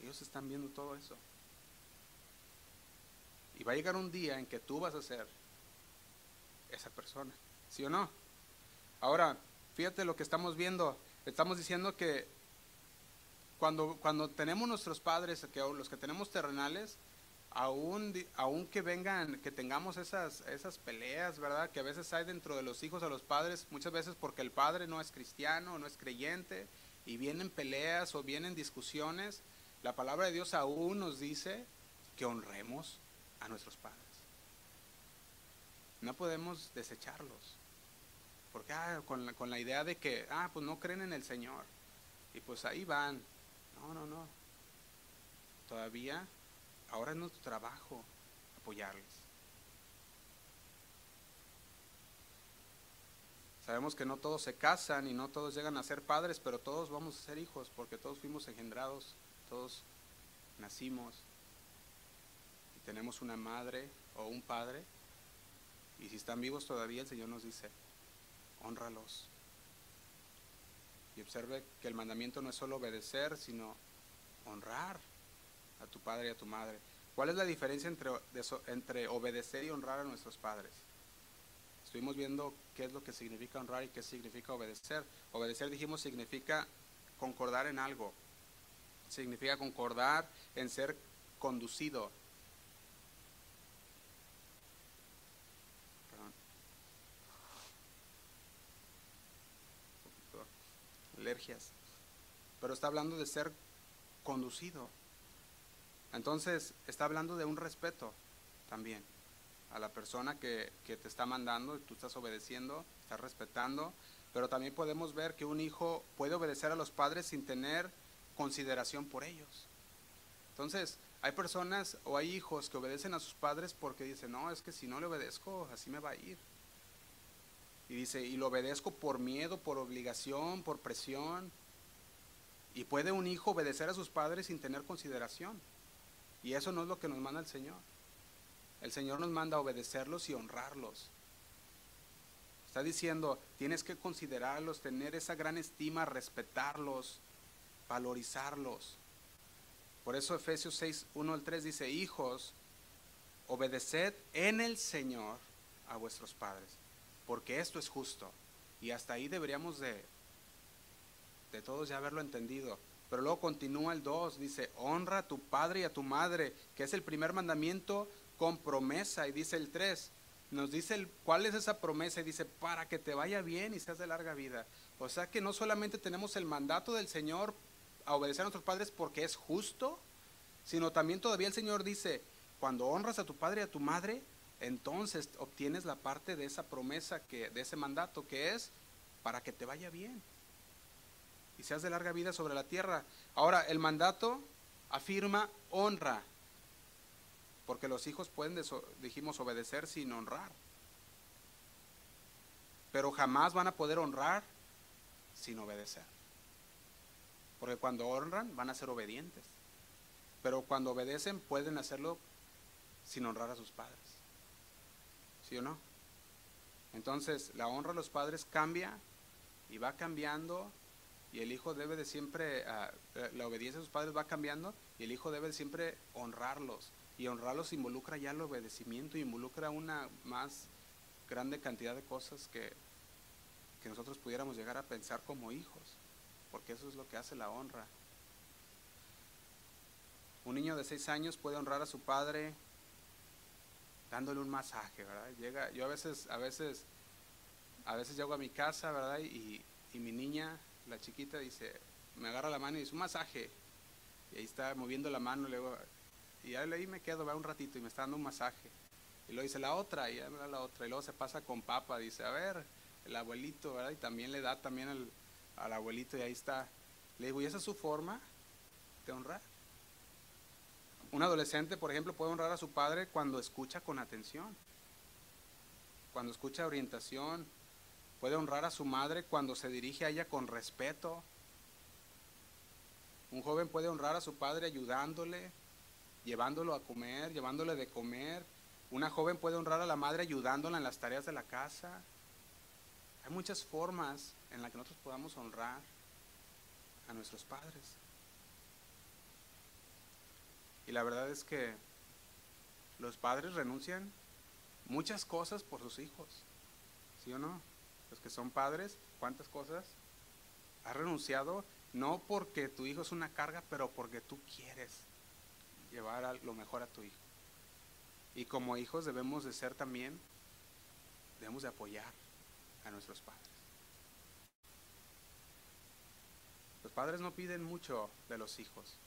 Ellos están viendo todo eso. Y va a llegar un día en que tú vas a ser esa persona, ¿sí o no? Ahora, fíjate lo que estamos viendo. Estamos diciendo que cuando, cuando tenemos nuestros padres, que los que tenemos terrenales, aún, aún que vengan, que tengamos esas, esas peleas, ¿verdad? Que a veces hay dentro de los hijos a los padres, muchas veces porque el padre no es cristiano, no es creyente, y vienen peleas o vienen discusiones, la palabra de Dios aún nos dice que honremos a nuestros padres. No podemos desecharlos, porque ah, con, con la idea de que, ah, pues no creen en el Señor, y pues ahí van. No, no, no. Todavía Ahora es nuestro trabajo apoyarles. Sabemos que no todos se casan y no todos llegan a ser padres, pero todos vamos a ser hijos porque todos fuimos engendrados, todos nacimos y tenemos una madre o un padre. Y si están vivos todavía, el Señor nos dice, honralos. Y observe que el mandamiento no es solo obedecer, sino honrar a tu padre y a tu madre. ¿Cuál es la diferencia entre, entre obedecer y honrar a nuestros padres? Estuvimos viendo qué es lo que significa honrar y qué significa obedecer. Obedecer, dijimos, significa concordar en algo. Significa concordar en ser conducido. Perdón. Alergias. Pero está hablando de ser conducido. Entonces, está hablando de un respeto también a la persona que, te está mandando, tú estás obedeciendo, estás respetando, pero también podemos ver que un hijo puede obedecer a los padres sin tener consideración por ellos. Entonces, hay personas o hay hijos que obedecen a sus padres porque dicen, no, es que si no le obedezco, así me va a ir. Y dice, y lo obedezco por miedo, por obligación, por presión. Y puede un hijo obedecer a sus padres sin tener consideración. Y eso no es lo que nos manda el Señor. El Señor nos manda a obedecerlos y honrarlos. Está diciendo, tienes que considerarlos, tener esa gran estima, respetarlos, valorizarlos. Por eso Efesios 6, 1 al 3 dice, hijos, obedeced en el Señor a vuestros padres, porque esto es justo. Y hasta ahí deberíamos de, de todos ya haberlo entendido. Pero luego continúa el 2, dice, honra a tu padre y a tu madre, que es el primer mandamiento con promesa. Y dice el 3, nos dice el, cuál es esa promesa y dice, para que te vaya bien y seas de larga vida. O sea que no solamente tenemos el mandato del Señor a obedecer a nuestros padres porque es justo, sino también todavía el Señor dice, cuando honras a tu padre y a tu madre, entonces obtienes la parte de esa promesa, que, de ese mandato que es para que te vaya bien y seas de larga vida sobre la tierra. Ahora, el mandato afirma honra, porque los hijos pueden, dijimos, obedecer sin honrar, pero jamás van a poder honrar sin obedecer, porque cuando honran van a ser obedientes, pero cuando obedecen pueden hacerlo sin honrar a sus padres, ¿sí o no? Entonces, la honra a los padres cambia y va cambiando y el hijo debe de siempre, ah, la obediencia a sus padres va cambiando y el hijo debe de siempre honrarlos. Y honrarlos involucra ya el obedecimiento, involucra una más grande cantidad de cosas que, que nosotros pudiéramos llegar a pensar como hijos, porque eso es lo que hace la honra. Un niño de seis años puede honrar a su padre dándole un masaje, ¿verdad? Llega, yo a veces, a veces, a veces llego a mi casa, ¿verdad? Y, mi niña la chiquita dice, me agarra la mano y dice, un masaje. Y ahí está moviendo la mano, luego, y ahí me quedo, va un ratito y me está dando un masaje. Y luego dice la otra, y ya me da la otra. Y luego se pasa con papa, dice, a ver, el abuelito, ¿verdad? Y también le da también al, al abuelito y ahí está. Le digo, ¿y esa es su forma de honrar? Un adolescente, por ejemplo, puede honrar a su padre cuando escucha con atención, cuando escucha orientación, Puede honrar a su madre cuando se dirige a ella con respeto. Un joven puede honrar a su padre ayudándole, llevándolo a comer, llevándole de comer. Una joven puede honrar a la madre ayudándola en las tareas de la casa. Hay muchas formas en las que nosotros podamos honrar a nuestros padres. Y la verdad es que los padres renuncian muchas cosas por sus hijos, ¿sí o no? los que son padres, ¿cuántas cosas? Has renunciado no porque tu hijo es una carga, pero porque tú quieres llevar lo mejor a tu hijo. Y como hijos debemos de ser también, debemos de apoyar a nuestros padres. Los padres no piden mucho de los hijos.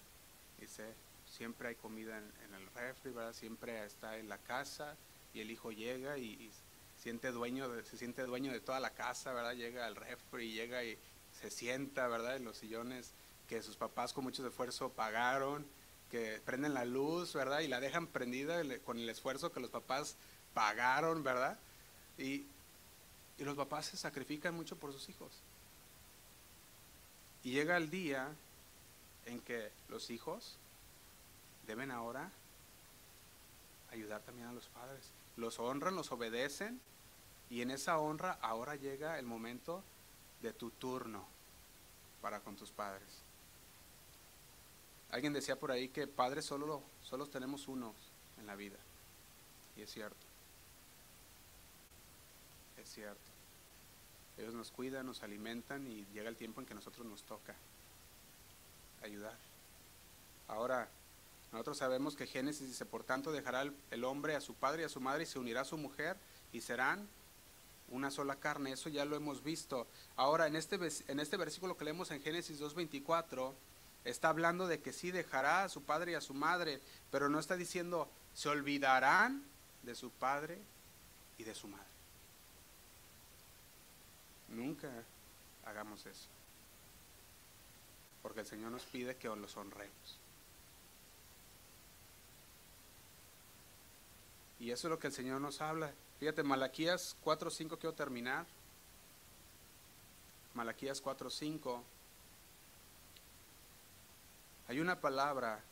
Dice, siempre hay comida en, el refri, siempre está en la casa y el hijo llega y siente dueño se siente dueño de toda la casa, ¿verdad? Llega al refri, llega y se sienta, ¿verdad? En los sillones que sus papás con mucho esfuerzo pagaron, que prenden la luz, ¿verdad? Y la dejan prendida con el esfuerzo que los papás pagaron, ¿verdad? Y, y los papás se sacrifican mucho por sus hijos. Y llega el día en que los hijos deben ahora ayudar también a los padres. Los honran, los obedecen y en esa honra ahora llega el momento de tu turno para con tus padres. Alguien decía por ahí que padres solo, solo tenemos uno en la vida. Y es cierto. Es cierto. Ellos nos cuidan, nos alimentan y llega el tiempo en que nosotros nos toca ayudar. Ahora, nosotros sabemos que Génesis dice, por tanto dejará el hombre a su padre y a su madre y se unirá a su mujer y serán una sola carne, eso ya lo hemos visto. Ahora, en este, en este versículo que leemos en Génesis 2.24, está hablando de que sí dejará a su padre y a su madre, pero no está diciendo, se olvidarán de su padre y de su madre. Nunca hagamos eso, porque el Señor nos pide que los honremos. Y eso es lo que el Señor nos habla. Fíjate, Malaquías 4.5, quiero terminar. Malaquías 4.5. Hay una palabra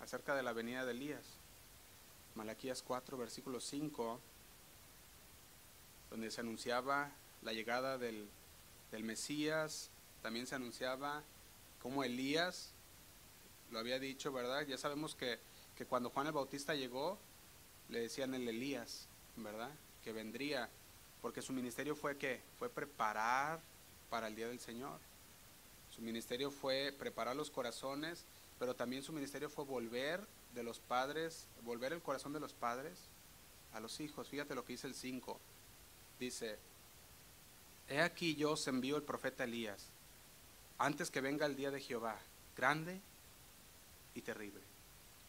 acerca de la venida de Elías. Malaquías 4, versículo 5, donde se anunciaba la llegada del, del Mesías, también se anunciaba como Elías, lo había dicho, ¿verdad? Ya sabemos que, que cuando Juan el Bautista llegó, le decían el Elías, ¿verdad? Que vendría, porque su ministerio fue que fue preparar para el día del Señor. Su ministerio fue preparar los corazones, pero también su ministerio fue volver de los padres, volver el corazón de los padres a los hijos. Fíjate lo que dice el 5. Dice, he aquí yo os envío el profeta Elías, antes que venga el día de Jehová, grande y terrible.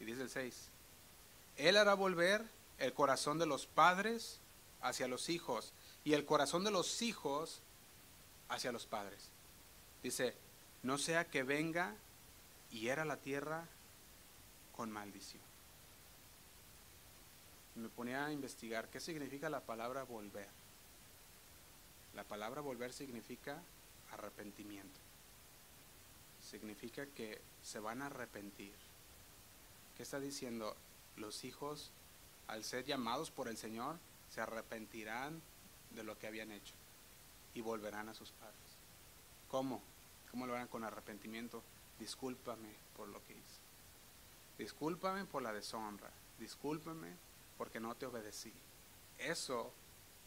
Y dice el 6, Él hará volver el corazón de los padres hacia los hijos y el corazón de los hijos hacia los padres. Dice, no sea que venga y era la tierra con maldición. Me ponía a investigar qué significa la palabra volver. La palabra volver significa arrepentimiento. Significa que se van a arrepentir. ¿Qué está diciendo? Los hijos, al ser llamados por el Señor, se arrepentirán de lo que habían hecho y volverán a sus padres. ¿Cómo? ¿Cómo lo harán con arrepentimiento? Discúlpame por lo que hice. Discúlpame por la deshonra. Discúlpame porque no te obedecí. Eso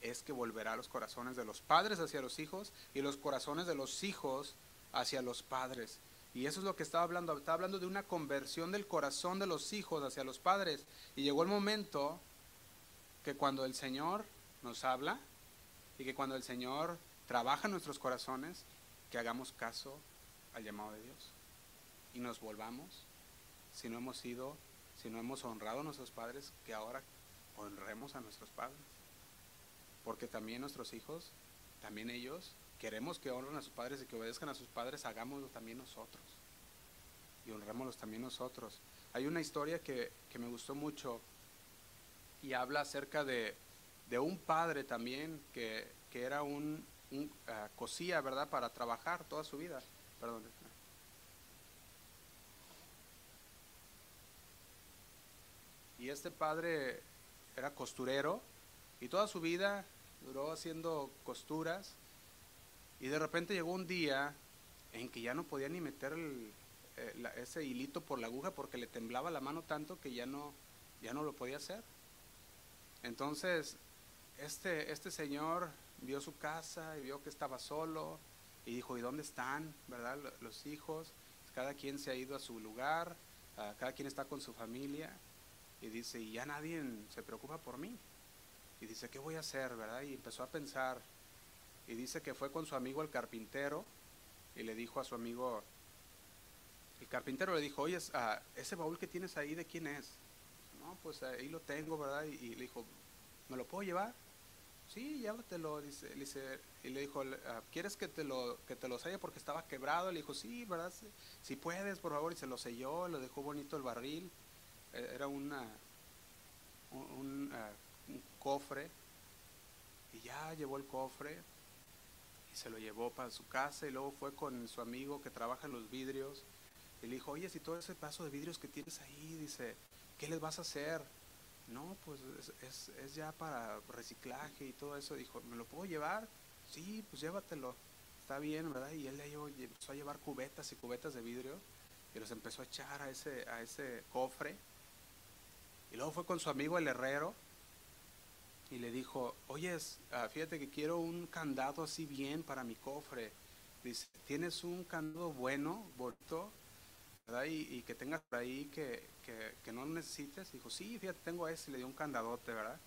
es que volverá los corazones de los padres hacia los hijos y los corazones de los hijos hacia los padres. Y eso es lo que estaba hablando. Estaba hablando de una conversión del corazón de los hijos hacia los padres. Y llegó el momento que cuando el Señor nos habla y que cuando el Señor trabaja en nuestros corazones, que hagamos caso al llamado de Dios y nos volvamos, si no hemos sido, si no hemos honrado a nuestros padres, que ahora honremos a nuestros padres. Porque también nuestros hijos, también ellos, queremos que honren a sus padres y que obedezcan a sus padres, hagámoslo también nosotros. Y honrémoslos también nosotros. Hay una historia que, me gustó mucho y habla acerca de, un padre también que, era un, ah, cosía, ¿verdad?, para trabajar toda su vida. Perdón. Y este padre era costurero y toda su vida duró haciendo costuras y de repente llegó un día en que ya no podía ni meter eh, ese hilito por la aguja porque le temblaba la mano tanto que ya no, ya no lo podía hacer. Entonces, este, este señor vio su casa y vio que estaba solo y dijo, ¿y dónde están? ¿Verdad? Los hijos, cada quien se ha ido a su lugar, cada quien está con su familia. Y dice, y ya nadie se preocupa por mí. Y dice, ¿qué voy a hacer? ¿Verdad? Y empezó a pensar. Y dice que fue con su amigo el carpintero y le dijo a su amigo, el carpintero le dijo, oye, ah, ese baúl que tienes ahí, ¿de quién es? No, pues ahí lo tengo, ¿verdad? Y, le dijo, ¿me lo puedo llevar? Sí, llévatelo, dice, dice, y le dijo, ah, ¿quieres que te lo que te lo selle porque estaba quebrado? Le dijo, sí, ¿verdad? Si puedes, por favor, y se lo selló, lo dejó bonito el barril. Eh, era una, un, eh, un, cofre y ya llevó el cofre se lo llevó para su casa y luego fue con su amigo que trabaja en los vidrios y le dijo, oye, si todo ese paso de vidrios que tienes ahí, dice, ¿qué les vas a hacer? No, pues es, es, ya para reciclaje y todo eso. Dijo, ¿me lo puedo llevar? Sí, pues llévatelo. Está bien, ¿verdad? Y él le empezó a llevar cubetas y cubetas de vidrio y los empezó a echar a ese, a ese cofre y luego fue con su amigo el herrero y le dijo, oye, ah, fíjate que quiero un candado así bien para mi cofre. Dice, ¿tienes un candado bueno, bonito? ¿verdad? Y, que tengas por ahí que, que, no lo necesites. Dijo, sí, fíjate, tengo ese. Le dio un candadote, ¿verdad?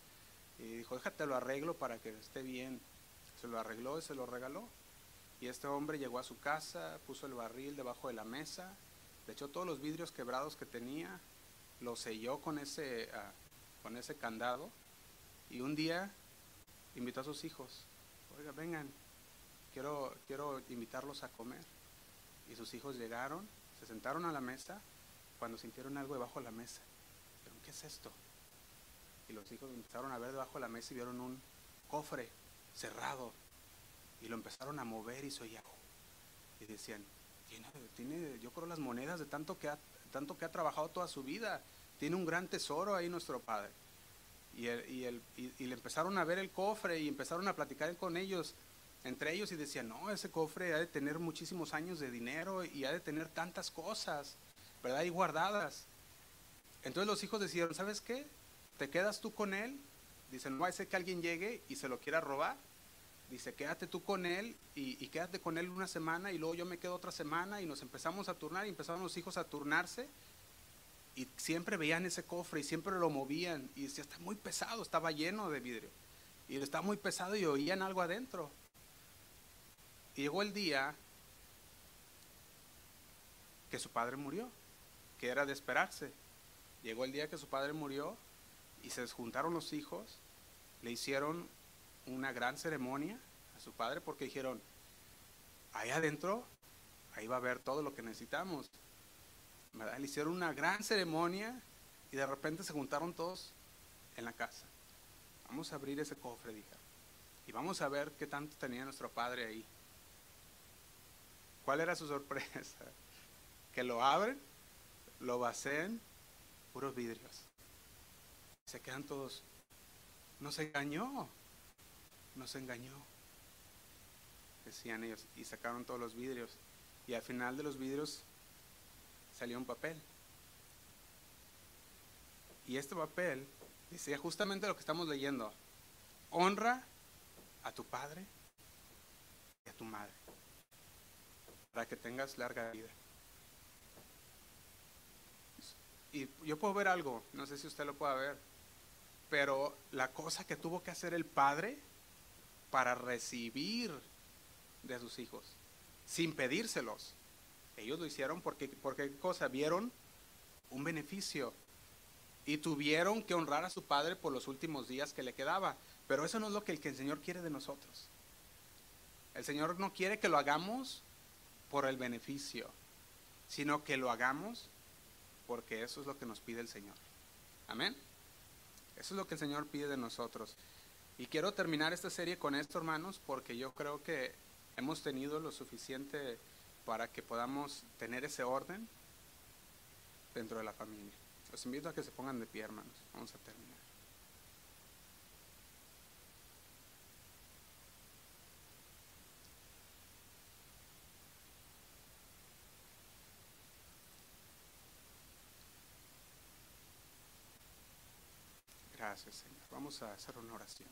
Y dijo, déjate lo arreglo para que esté bien. Se lo arregló y se lo regaló. Y este hombre llegó a su casa, puso el barril debajo de la mesa, le echó todos los vidrios quebrados que tenía, lo selló con ese, ah, con ese candado y un día invitó a sus hijos, oiga, vengan, quiero, quiero invitarlos a comer. Y sus hijos llegaron, se sentaron a la mesa cuando sintieron algo debajo de la mesa. Pero, ¿qué es esto? Y los hijos empezaron a ver debajo de la mesa y vieron un cofre cerrado. Y lo empezaron a mover y se oía. Y decían, tiene, tiene, yo creo las monedas de tanto que ha tanto que ha trabajado toda su vida. Tiene un gran tesoro ahí nuestro Padre. Y, le empezaron a ver el cofre y empezaron a platicar con ellos, entre ellos, y decían, no, ese cofre ha de tener muchísimos años de dinero y ha de tener tantas cosas, ¿verdad? Y guardadas. Entonces los hijos decidieron, ¿sabes qué? ¿Te quedas tú con él? Dicen, no, ser que alguien llegue y se lo quiera robar. Dice, quédate tú con él y, quédate con él una semana y luego yo me quedo otra semana y nos empezamos a turnar y empezaron los hijos a turnarse y siempre veían ese cofre y siempre lo movían y decía, está muy pesado, estaba lleno de vidrio y estaba muy pesado y oían algo adentro. Llegó el día que su padre murió, que era de esperarse. Llegó el día que su padre murió y se juntaron los hijos, le hicieron una gran ceremonia a su padre porque dijeron, ahí adentro, ahí va a haber todo lo que necesitamos. Le hicieron una gran ceremonia y de repente se juntaron todos en la casa. Vamos a abrir ese cofre, dijeron. Y vamos a ver qué tanto tenía nuestro padre ahí. ¿Cuál era su sorpresa? [laughs] Que lo abren, lo vacían, puros vidrios. Se quedan todos. Nos engañó, nos engañó. Decían ellos. Y sacaron todos los vidrios. Y al final de los vidrios salió un papel. Y este papel decía justamente lo que estamos leyendo. Honra a tu padre y a tu madre para que tengas larga vida. Y yo puedo ver algo, no sé si usted lo puede ver, pero la cosa que tuvo que hacer el padre para recibir de sus hijos, sin pedírselos, ellos lo hicieron porque, porque cosa vieron un beneficio y tuvieron que honrar a su padre por los últimos días que le quedaba. Pero eso no es lo que el Señor quiere de nosotros. El Señor no quiere que lo hagamos por el beneficio, sino que lo hagamos porque eso es lo que nos pide el Señor. Amén. Eso es lo que el Señor pide de nosotros. Y quiero terminar esta serie con esto, hermanos, porque yo creo que hemos tenido lo suficiente para que podamos tener ese orden dentro de la familia. Los invito a que se pongan de pie, hermanos. Vamos a terminar. Gracias, Señor. Vamos a hacer una oración.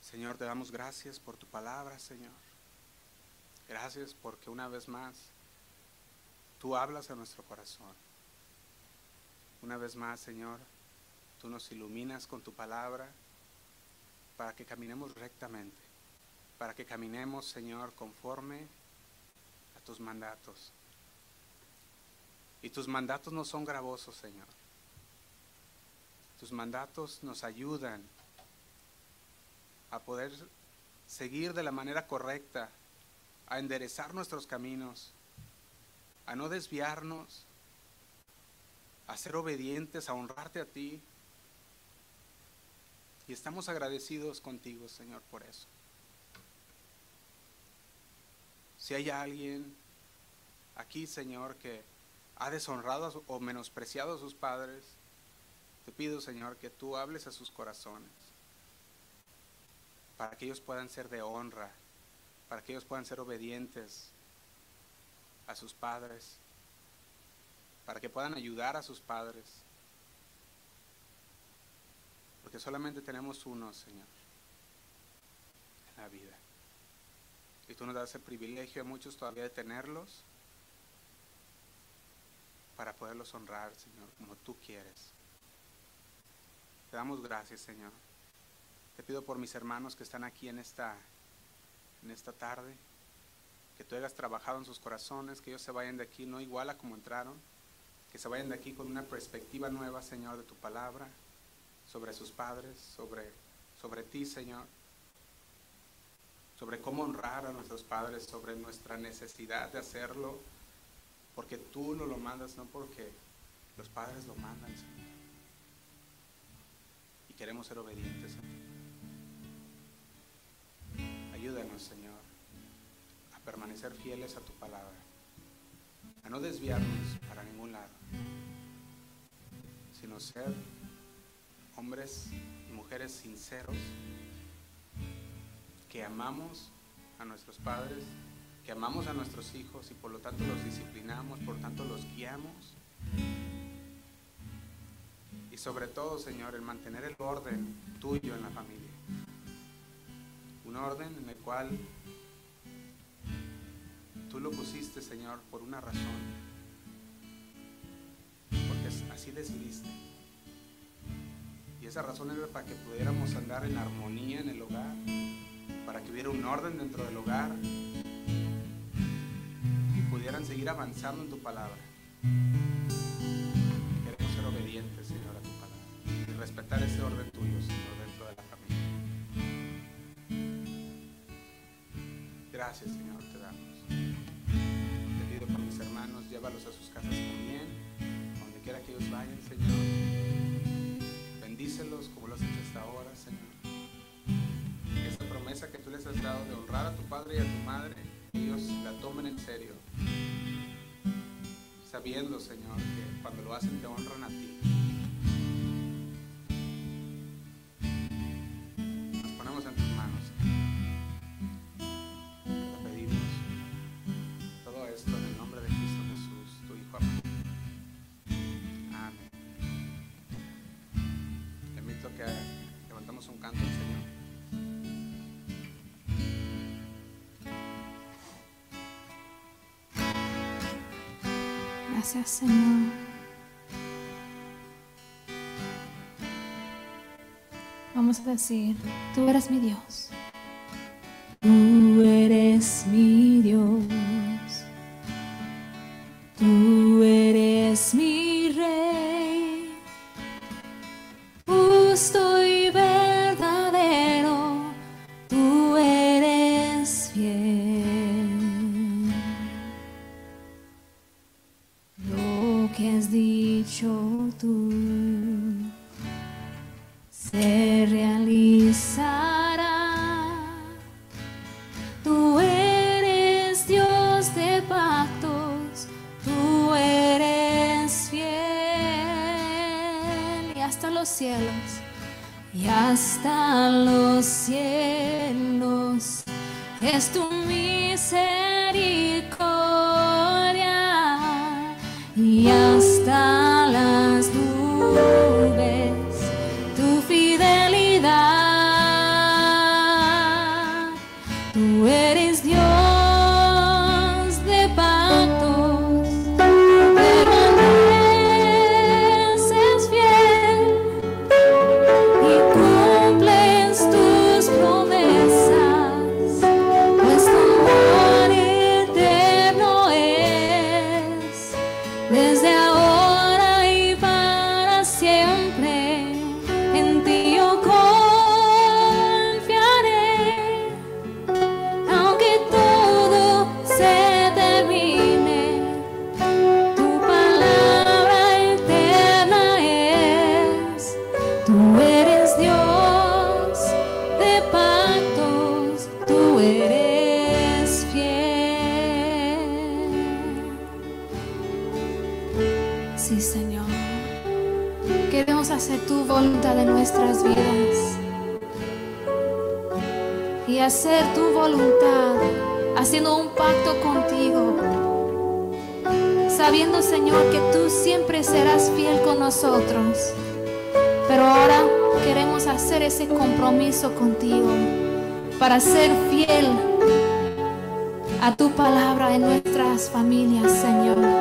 Señor, te damos gracias por tu palabra, Señor. Gracias porque una vez más tú hablas a nuestro corazón. Una vez más, Señor, tú nos iluminas con tu palabra para que caminemos rectamente, para que caminemos, Señor, conforme a tus mandatos. Y tus mandatos no son gravosos, Señor. Tus mandatos nos ayudan a poder seguir de la manera correcta, a enderezar nuestros caminos, a no desviarnos, a ser obedientes, a honrarte a ti. Y estamos agradecidos contigo, Señor, por eso. Si hay alguien aquí, Señor, que ha deshonrado o menospreciado a sus padres, te pido, Señor, que tú hables a sus corazones, para que ellos puedan ser de honra, para que ellos puedan ser obedientes a sus padres, para que puedan ayudar a sus padres. Porque solamente tenemos uno, Señor, en la vida. Y tú nos das el privilegio a muchos todavía de tenerlos para poderlos honrar, Señor, como tú quieres. Te damos gracias, Señor. Te pido por mis hermanos que están aquí en esta, en esta tarde, que tú hayas trabajado en sus corazones, que ellos se vayan de aquí no igual a como entraron, que se vayan de aquí con una perspectiva nueva, Señor, de tu palabra, sobre sus padres, sobre, sobre ti, Señor, sobre cómo honrar a nuestros padres, sobre nuestra necesidad de hacerlo, porque tú no lo mandas, no porque los padres lo mandan, Señor queremos ser obedientes ti. Ayúdanos, Señor, a permanecer fieles a tu palabra, a no desviarnos para ningún lado, sino ser hombres y mujeres sinceros que amamos a nuestros padres, que amamos a nuestros hijos y por lo tanto los disciplinamos, por tanto los guiamos y sobre todo, Señor, el mantener el orden tuyo en la familia orden en el cual tú lo pusiste, Señor, por una razón. Porque así decidiste. Y esa razón era para que pudiéramos andar en armonía en el hogar, para que hubiera un orden dentro del hogar y pudieran seguir avanzando en tu palabra. Queremos ser obedientes, Señor, a tu palabra y respetar ese orden tuyo, Señor Gracias, Señor, te damos. Te pido por mis hermanos, llévalos a sus casas también, donde quiera que ellos vayan, Señor. Bendícelos como lo has hecho hasta ahora, Señor. Esa promesa que tú les has dado de honrar a tu padre y a tu madre, ellos la tomen en serio. Sabiendo, Señor, que cuando lo hacen te honran a ti. Gracias Señor. Vamos a decir, tú eres mi Dios. familia, Señor.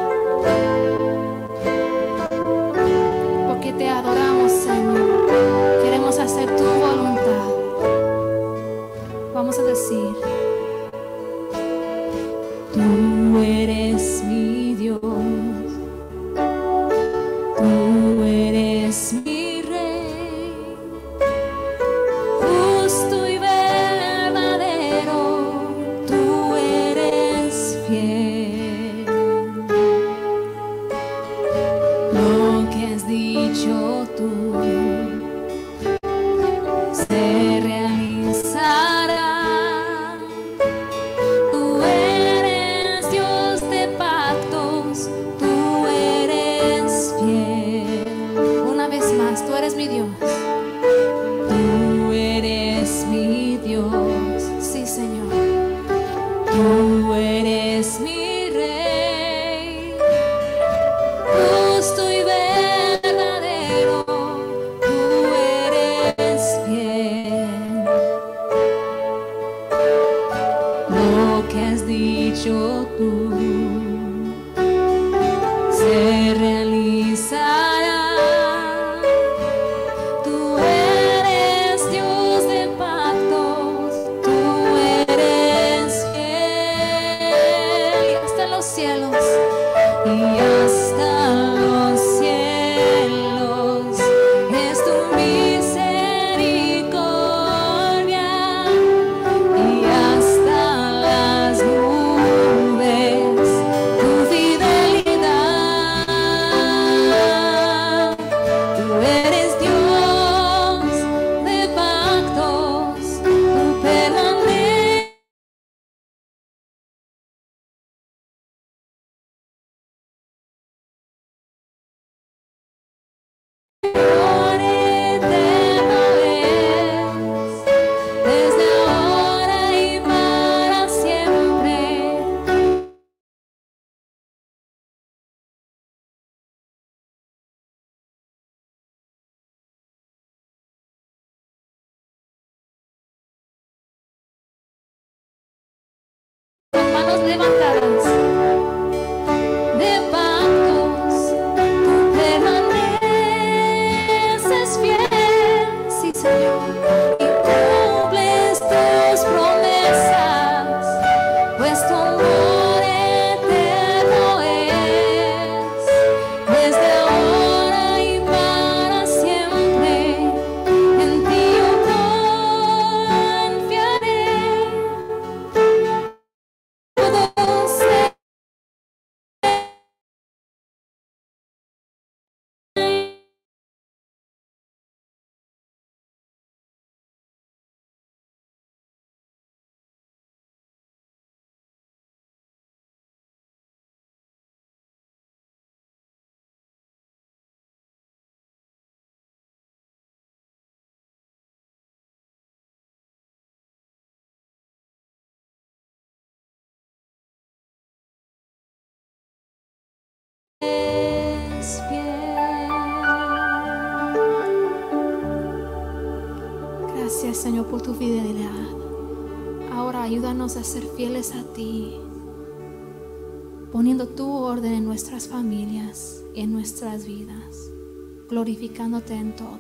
Ayúdanos a ser fieles a ti, poniendo tu orden en nuestras familias y en nuestras vidas, glorificándote en todo.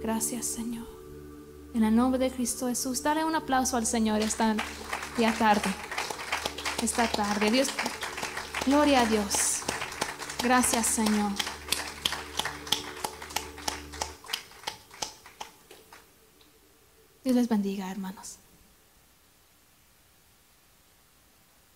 Gracias Señor. En el nombre de Cristo Jesús, dale un aplauso al Señor esta tarde. Esta tarde. Dios, gloria a Dios. Gracias, Señor. Dios les bendiga, hermanos.